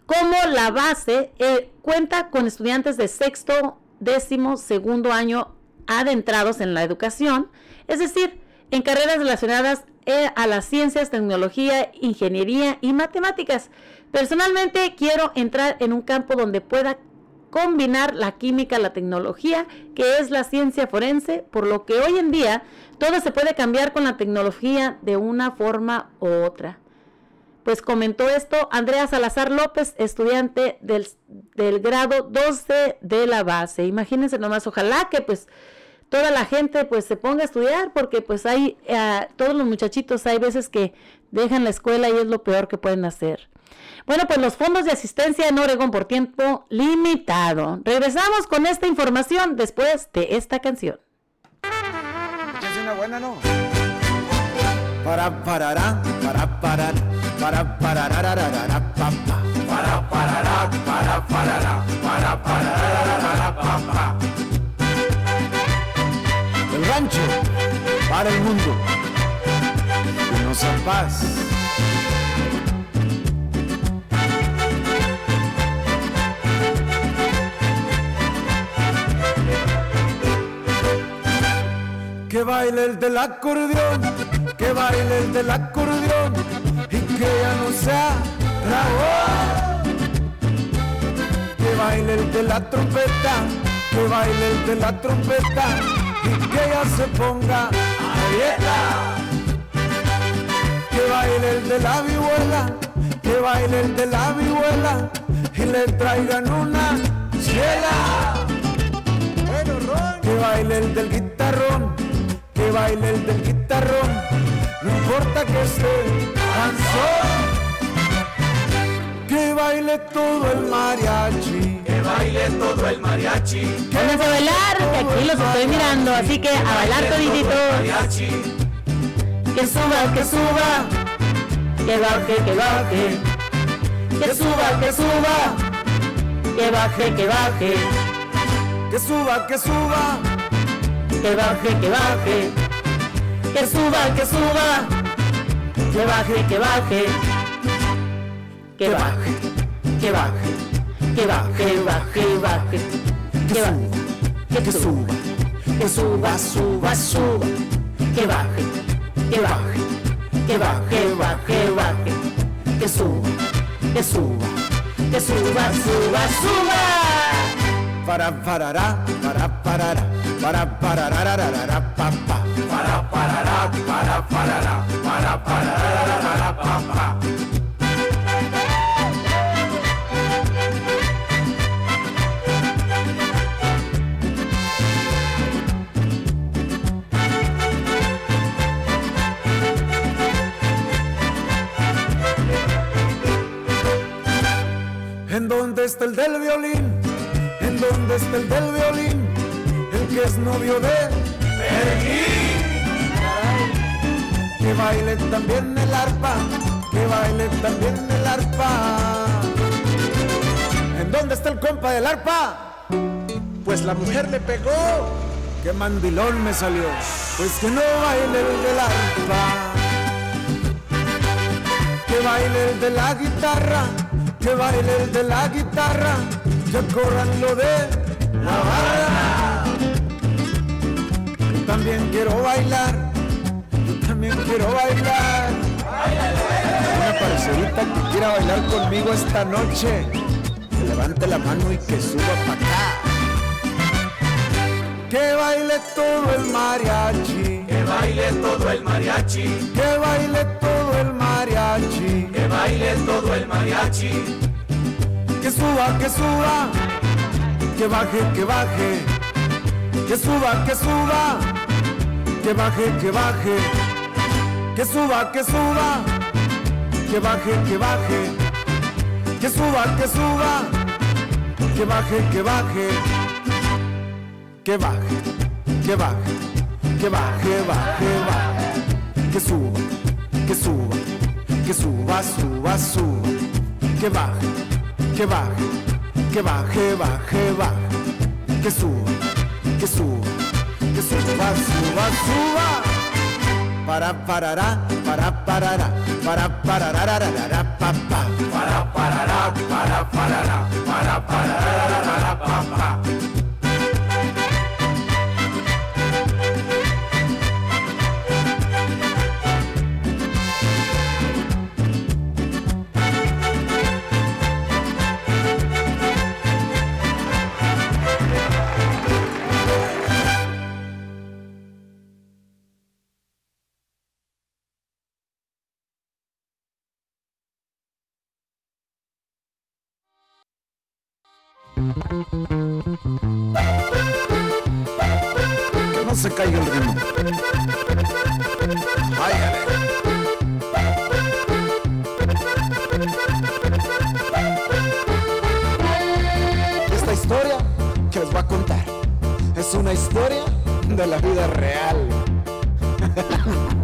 como la base, eh, cuenta con estudiantes de sexto, décimo, segundo año adentrados en la educación, es decir, en carreras relacionadas a las ciencias, tecnología, ingeniería y matemáticas. Personalmente quiero entrar en un campo donde pueda combinar la química, la tecnología, que es la ciencia forense, por lo que hoy en día todo se puede cambiar con la tecnología de una forma u otra. Pues comentó esto Andrea Salazar López, estudiante del, del grado 12 de la base. Imagínense nomás, ojalá que pues toda la gente pues se ponga a estudiar porque pues hay, eh, todos los muchachitos hay veces que dejan la escuela y es lo peor que pueden hacer. Bueno, pues los fondos de asistencia en Oregon por tiempo limitado. Regresamos con esta información después de esta canción. Échense una buena, ¿no? Para para para. Para para para pararararara, pa, pa. El rancho para el mundo. Unos en paz. Que baile el del acordeón, que baile el del acordeón y que ya no sea dragón. Que baile el de la trompeta, que baile el de la trompeta que ya se ponga a dieta. Que baile el de la vihuela, que baile el de la vihuela y le traigan una ciela. Que baile el del guitarrón, que baile el del guitarrón, no importa que esté cansón. Que baile todo el mariachi. Baile todo el mariachi. Pónganse a bailar, que aquí los estoy mirando, así que a bailar todititos. Que suba, que suba, que baje, que baje. Que suba, que suba, que baje, que baje. Que suba, que suba, que baje, que baje. Que suba, que suba, que baje, que baje. Que baje, que baje, que baje, baje, baje. Que baje, que suba, que suba, suba, suba. Que baje, que baje, que baje, baje, baje. Que suba, que suba, que suba, suba, suba. Para parará, para parará, para parará, pa pa. Para parará, para parará, para parará, pa pa. ¿En dónde está el del violín? ¿En dónde está el del violín? El que es novio de Que baile también el arpa, que baile también el arpa. ¿En dónde está el compa del arpa? Pues la mujer le pegó. Qué mandilón me salió. Pues que no baile el del arpa. Que baile el de la guitarra, que baile el de la guitarra, ya corran lo de la barra. Yo también quiero bailar, yo también quiero bailar. Una parcerita que quiera bailar conmigo esta noche, que levante la mano y que suba para acá. Que baile todo el mariachi. Que baile todo el mariachi. Que baile todo el mariachi. Que baile todo el mariachi. Que suba, que suba. Que baje, que baje. Que suba, que suba. Que baje, que baje. Que suba, que suba. Que baje, que baje. Que suba, que suba. Que baje, que baje. Que baje, que baje. Que baje, baje, baje. Que suba, que suba. Que suba, suba, suba. Que baje, que baje. Que baje, baje, baje. Que suba, que suba. Que suba, suba, suba. Para parará, para parará, para parará, pa pa. Para parará, para parará, para parará, pa pa. Que no se caiga el ritmo. Esta historia que les voy a contar es una historia de la vida real.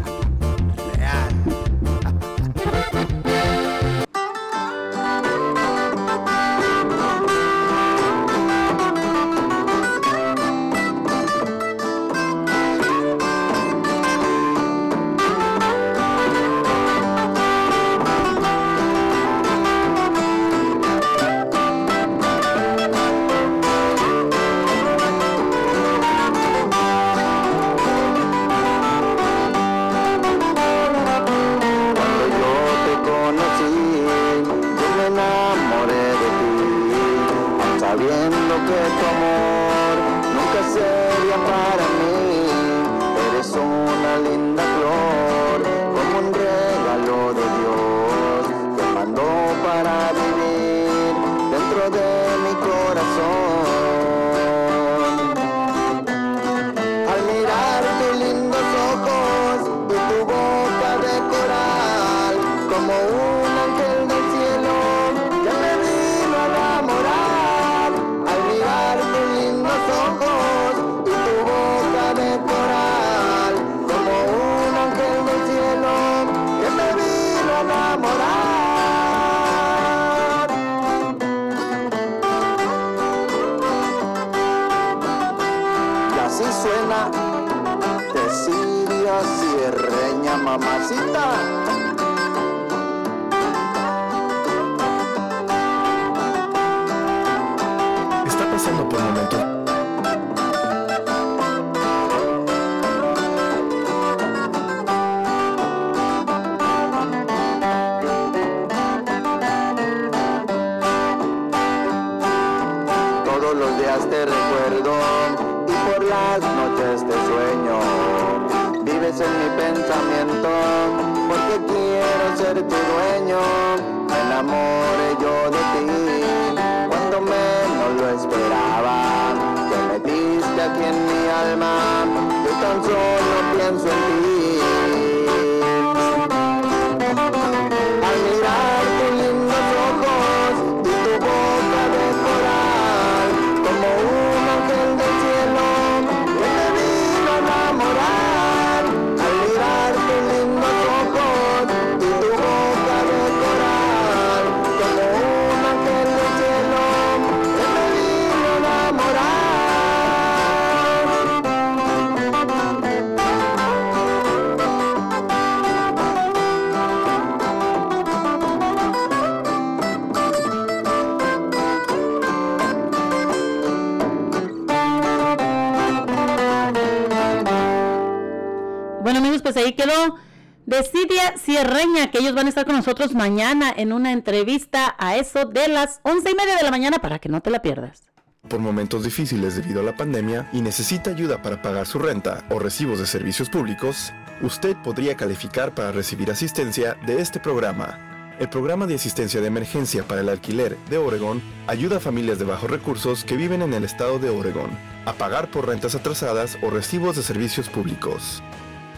ellos van a estar con nosotros mañana en una entrevista a eso de las once y media de la mañana para que no te la pierdas. por momentos difíciles debido a la pandemia y necesita ayuda para pagar su renta o recibos de servicios públicos, usted podría calificar para recibir asistencia de este programa. El programa de asistencia de emergencia para el alquiler de Oregon ayuda a familias de bajos recursos que viven en el estado de Oregon a pagar por rentas atrasadas o recibos de servicios públicos.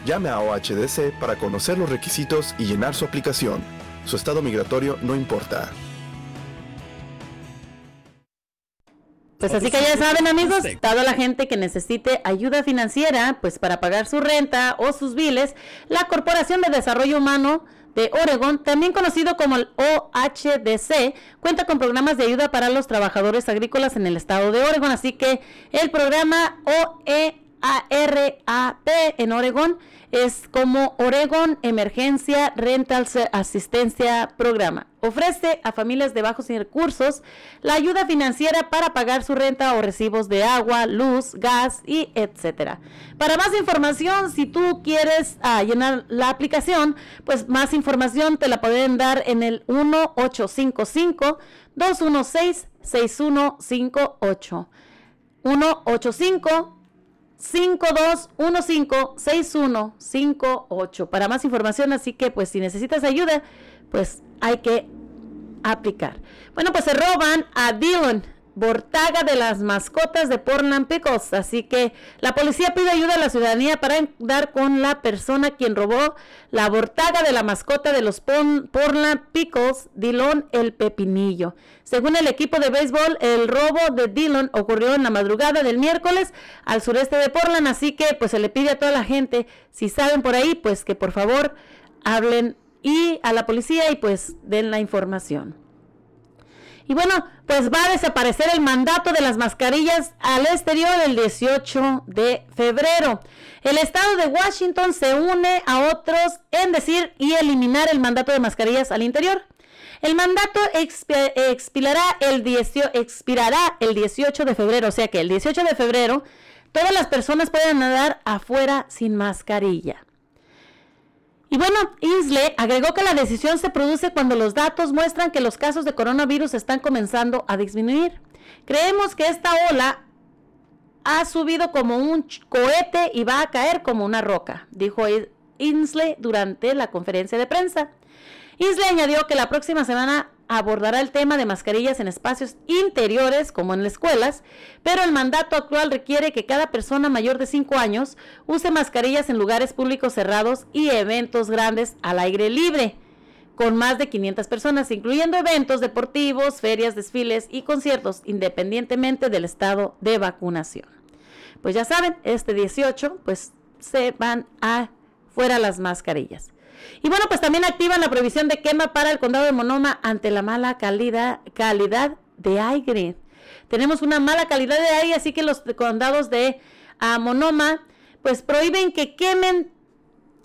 Llame a OHDC para conocer los requisitos y llenar su aplicación. Su estado migratorio no importa. Pues así que ya saben amigos, toda la gente que necesite ayuda financiera, pues para pagar su renta o sus biles, la Corporación de Desarrollo Humano de Oregon, también conocido como el OHDC, cuenta con programas de ayuda para los trabajadores agrícolas en el estado de Oregon, así que el programa OEARAP en Oregon es como Oregon Emergencia Rental Asistencia Programa. Ofrece a familias de bajos recursos la ayuda financiera para pagar su renta o recibos de agua, luz, gas y etcétera. Para más información, si tú quieres ah, llenar la aplicación, pues más información te la pueden dar en el 1855 216 6158. 185 52156158 para más información, así que pues si necesitas ayuda, pues hay que aplicar. Bueno, pues se roban a Dylan Bortaga de las mascotas de Portland Pickles, así que la policía pide ayuda a la ciudadanía para dar con la persona quien robó la Bortaga de la mascota de los Pon- Portland Pickles, Dillon el Pepinillo. Según el equipo de béisbol, el robo de Dillon ocurrió en la madrugada del miércoles al sureste de Portland, así que pues se le pide a toda la gente, si saben por ahí, pues que por favor hablen y a la policía y pues den la información. Y bueno, pues va a desaparecer el mandato de las mascarillas al exterior el 18 de febrero. El estado de Washington se une a otros en decir y eliminar el mandato de mascarillas al interior. El mandato expi- expirará el, 18 expirará el 18 de febrero, o sea que el 18 de febrero todas las personas pueden nadar afuera sin mascarilla. Y bueno, Isle agregó que la decisión se produce cuando los datos muestran que los casos de coronavirus están comenzando a disminuir. Creemos que esta ola ha subido como un cohete y va a caer como una roca, dijo Inslee durante la conferencia de prensa. Inslee añadió que la próxima semana abordará el tema de mascarillas en espacios interiores como en las escuelas, pero el mandato actual requiere que cada persona mayor de 5 años use mascarillas en lugares públicos cerrados y eventos grandes al aire libre, con más de 500 personas, incluyendo eventos deportivos, ferias, desfiles y conciertos, independientemente del estado de vacunación. Pues ya saben, este 18, pues se van a fuera las mascarillas. Y bueno, pues también activan la prohibición de quema para el condado de Monoma ante la mala calidad, calidad de aire. Tenemos una mala calidad de aire, así que los condados de ah, Monoma pues prohíben que quemen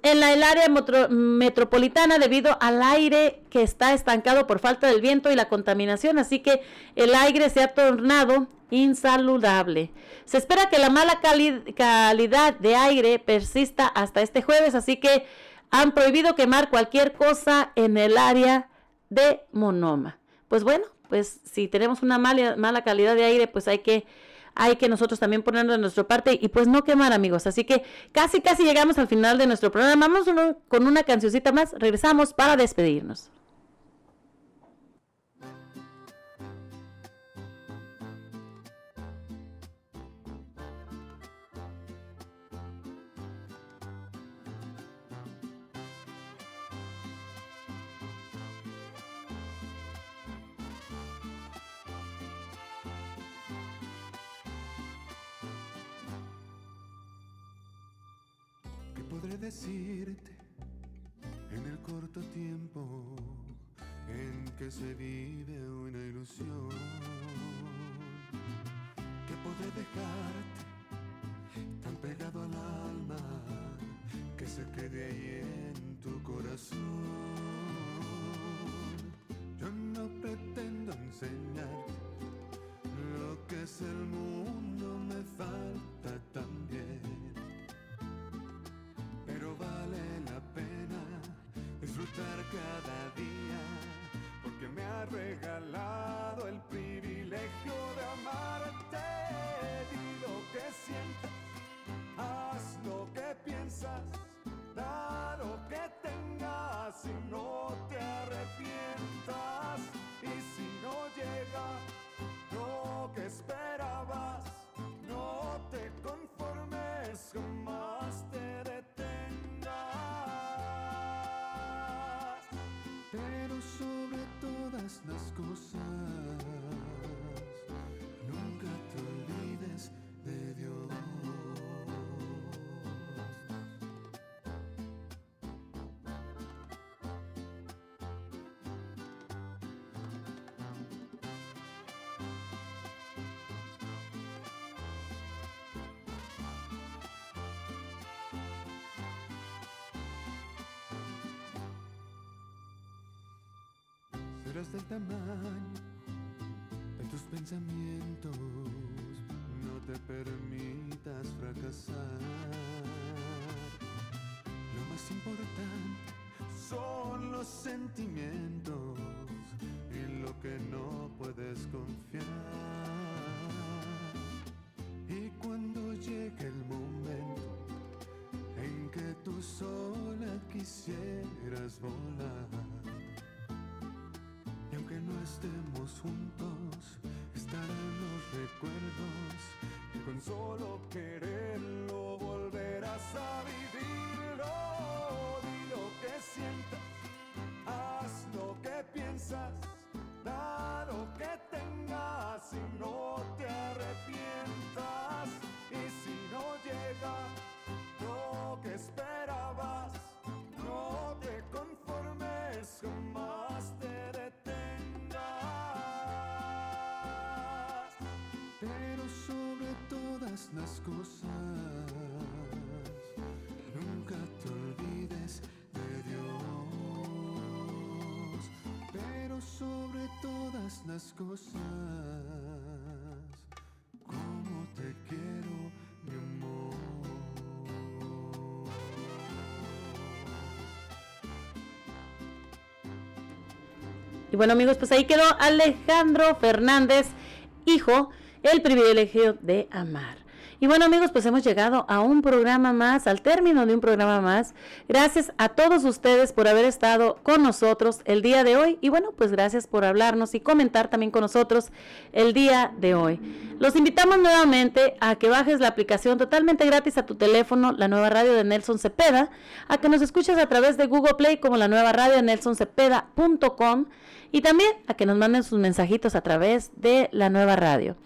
en la, el área metro- metropolitana debido al aire que está estancado por falta del viento y la contaminación, así que el aire se ha tornado insaludable. Se espera que la mala cali- calidad de aire persista hasta este jueves, así que han prohibido quemar cualquier cosa en el área de Monoma. Pues bueno, pues si tenemos una mala, mala calidad de aire, pues hay que hay que nosotros también ponernos de nuestra parte y pues no quemar amigos. Así que casi casi llegamos al final de nuestro programa. Vamos con una cancioncita más. Regresamos para despedirnos. Que se vive una ilusión? ¿Qué podré dejarte tan pegado al alma que se quede ahí en tu corazón? Yo no pretendo enseñarte lo que es el mundo, me falta también pero vale la pena disfrutar cada día me ha regalado el privilegio de amarte. Di lo que sientes, haz lo que piensas, da lo que tengas y no te arrepientas. Y si no llega lo que esperabas, no te conformes, jamás te todas las cosas, Del tamaño de tus pensamientos, no te permitas fracasar. Lo más importante son los sentimientos en lo que no puedes confiar. Y cuando llegue el momento en que tú sola quisieras volar, estemos juntos, todas las cosas, nunca te olvides de Dios. Pero sobre todas las cosas, como te quiero, mi amor. Y bueno amigos, pues ahí quedó Alejandro Fernández, hijo, el privilegio de amar. Y bueno amigos, pues hemos llegado a un programa más, al término de un programa más. Gracias a todos ustedes por haber estado con nosotros el día de hoy. Y bueno, pues gracias por hablarnos y comentar también con nosotros el día de hoy. Los invitamos nuevamente a que bajes la aplicación totalmente gratis a tu teléfono, la nueva radio de Nelson Cepeda, a que nos escuches a través de Google Play como la nueva radio de nelsoncepeda.com y también a que nos manden sus mensajitos a través de la nueva radio.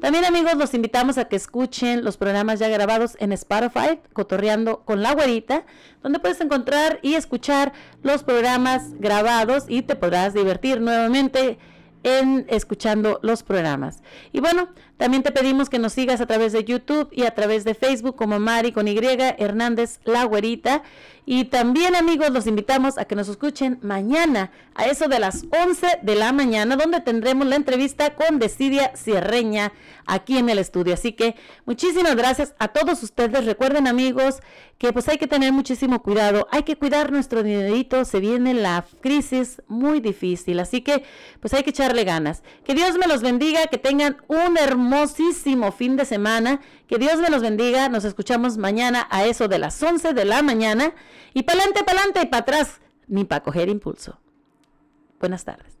También amigos, los invitamos a que escuchen los programas ya grabados en Spotify, Cotorreando con la Güerita, donde puedes encontrar y escuchar los programas grabados y te podrás divertir nuevamente en escuchando los programas. Y bueno, También te pedimos que nos sigas a través de YouTube y a través de Facebook como Mari con Y Hernández La Güerita. Y también amigos los invitamos a que nos escuchen mañana a eso de las 11 de la mañana donde tendremos la entrevista con Decidia Sierreña aquí en el estudio. Así que muchísimas gracias a todos ustedes. Recuerden amigos que pues hay que tener muchísimo cuidado, hay que cuidar nuestro dinerito, se viene la crisis muy difícil, así que pues hay que echarle ganas. Que Dios me los bendiga, que tengan un hermosísimo fin de semana, que Dios me los bendiga, nos escuchamos mañana a eso de las 11 de la mañana y para adelante y para atrás, ni para coger impulso. Buenas tardes.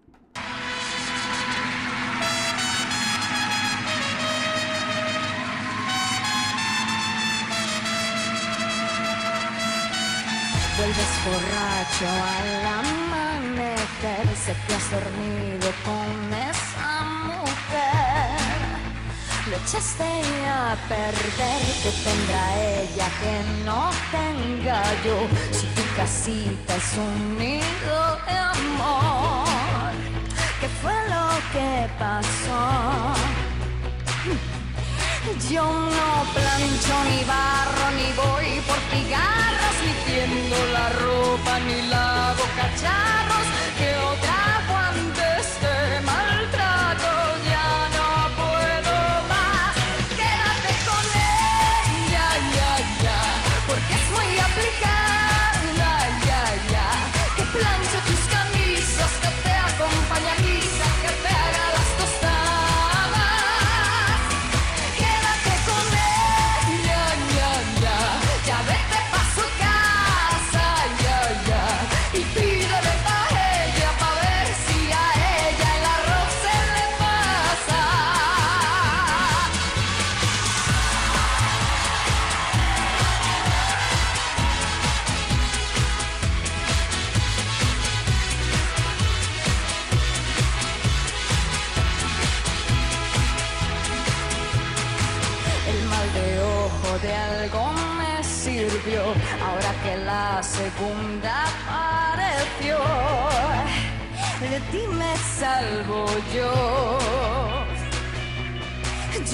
Vuelves borracho al amanecer, sé que has dormido con esa echaste a perder, que tendrá ella que no tenga yo. Si tu casita es un nido de amor, ¿qué fue lo que pasó? Yo no plancho ni barro ni voy por cigarros ni tiendo la ropa ni lavo cacharros que la segunda apareció, de ti me salvo yo.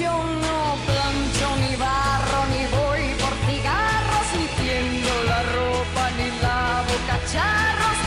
Yo no plancho ni barro ni voy por cigarros ni tiendo la ropa ni lavo cacharros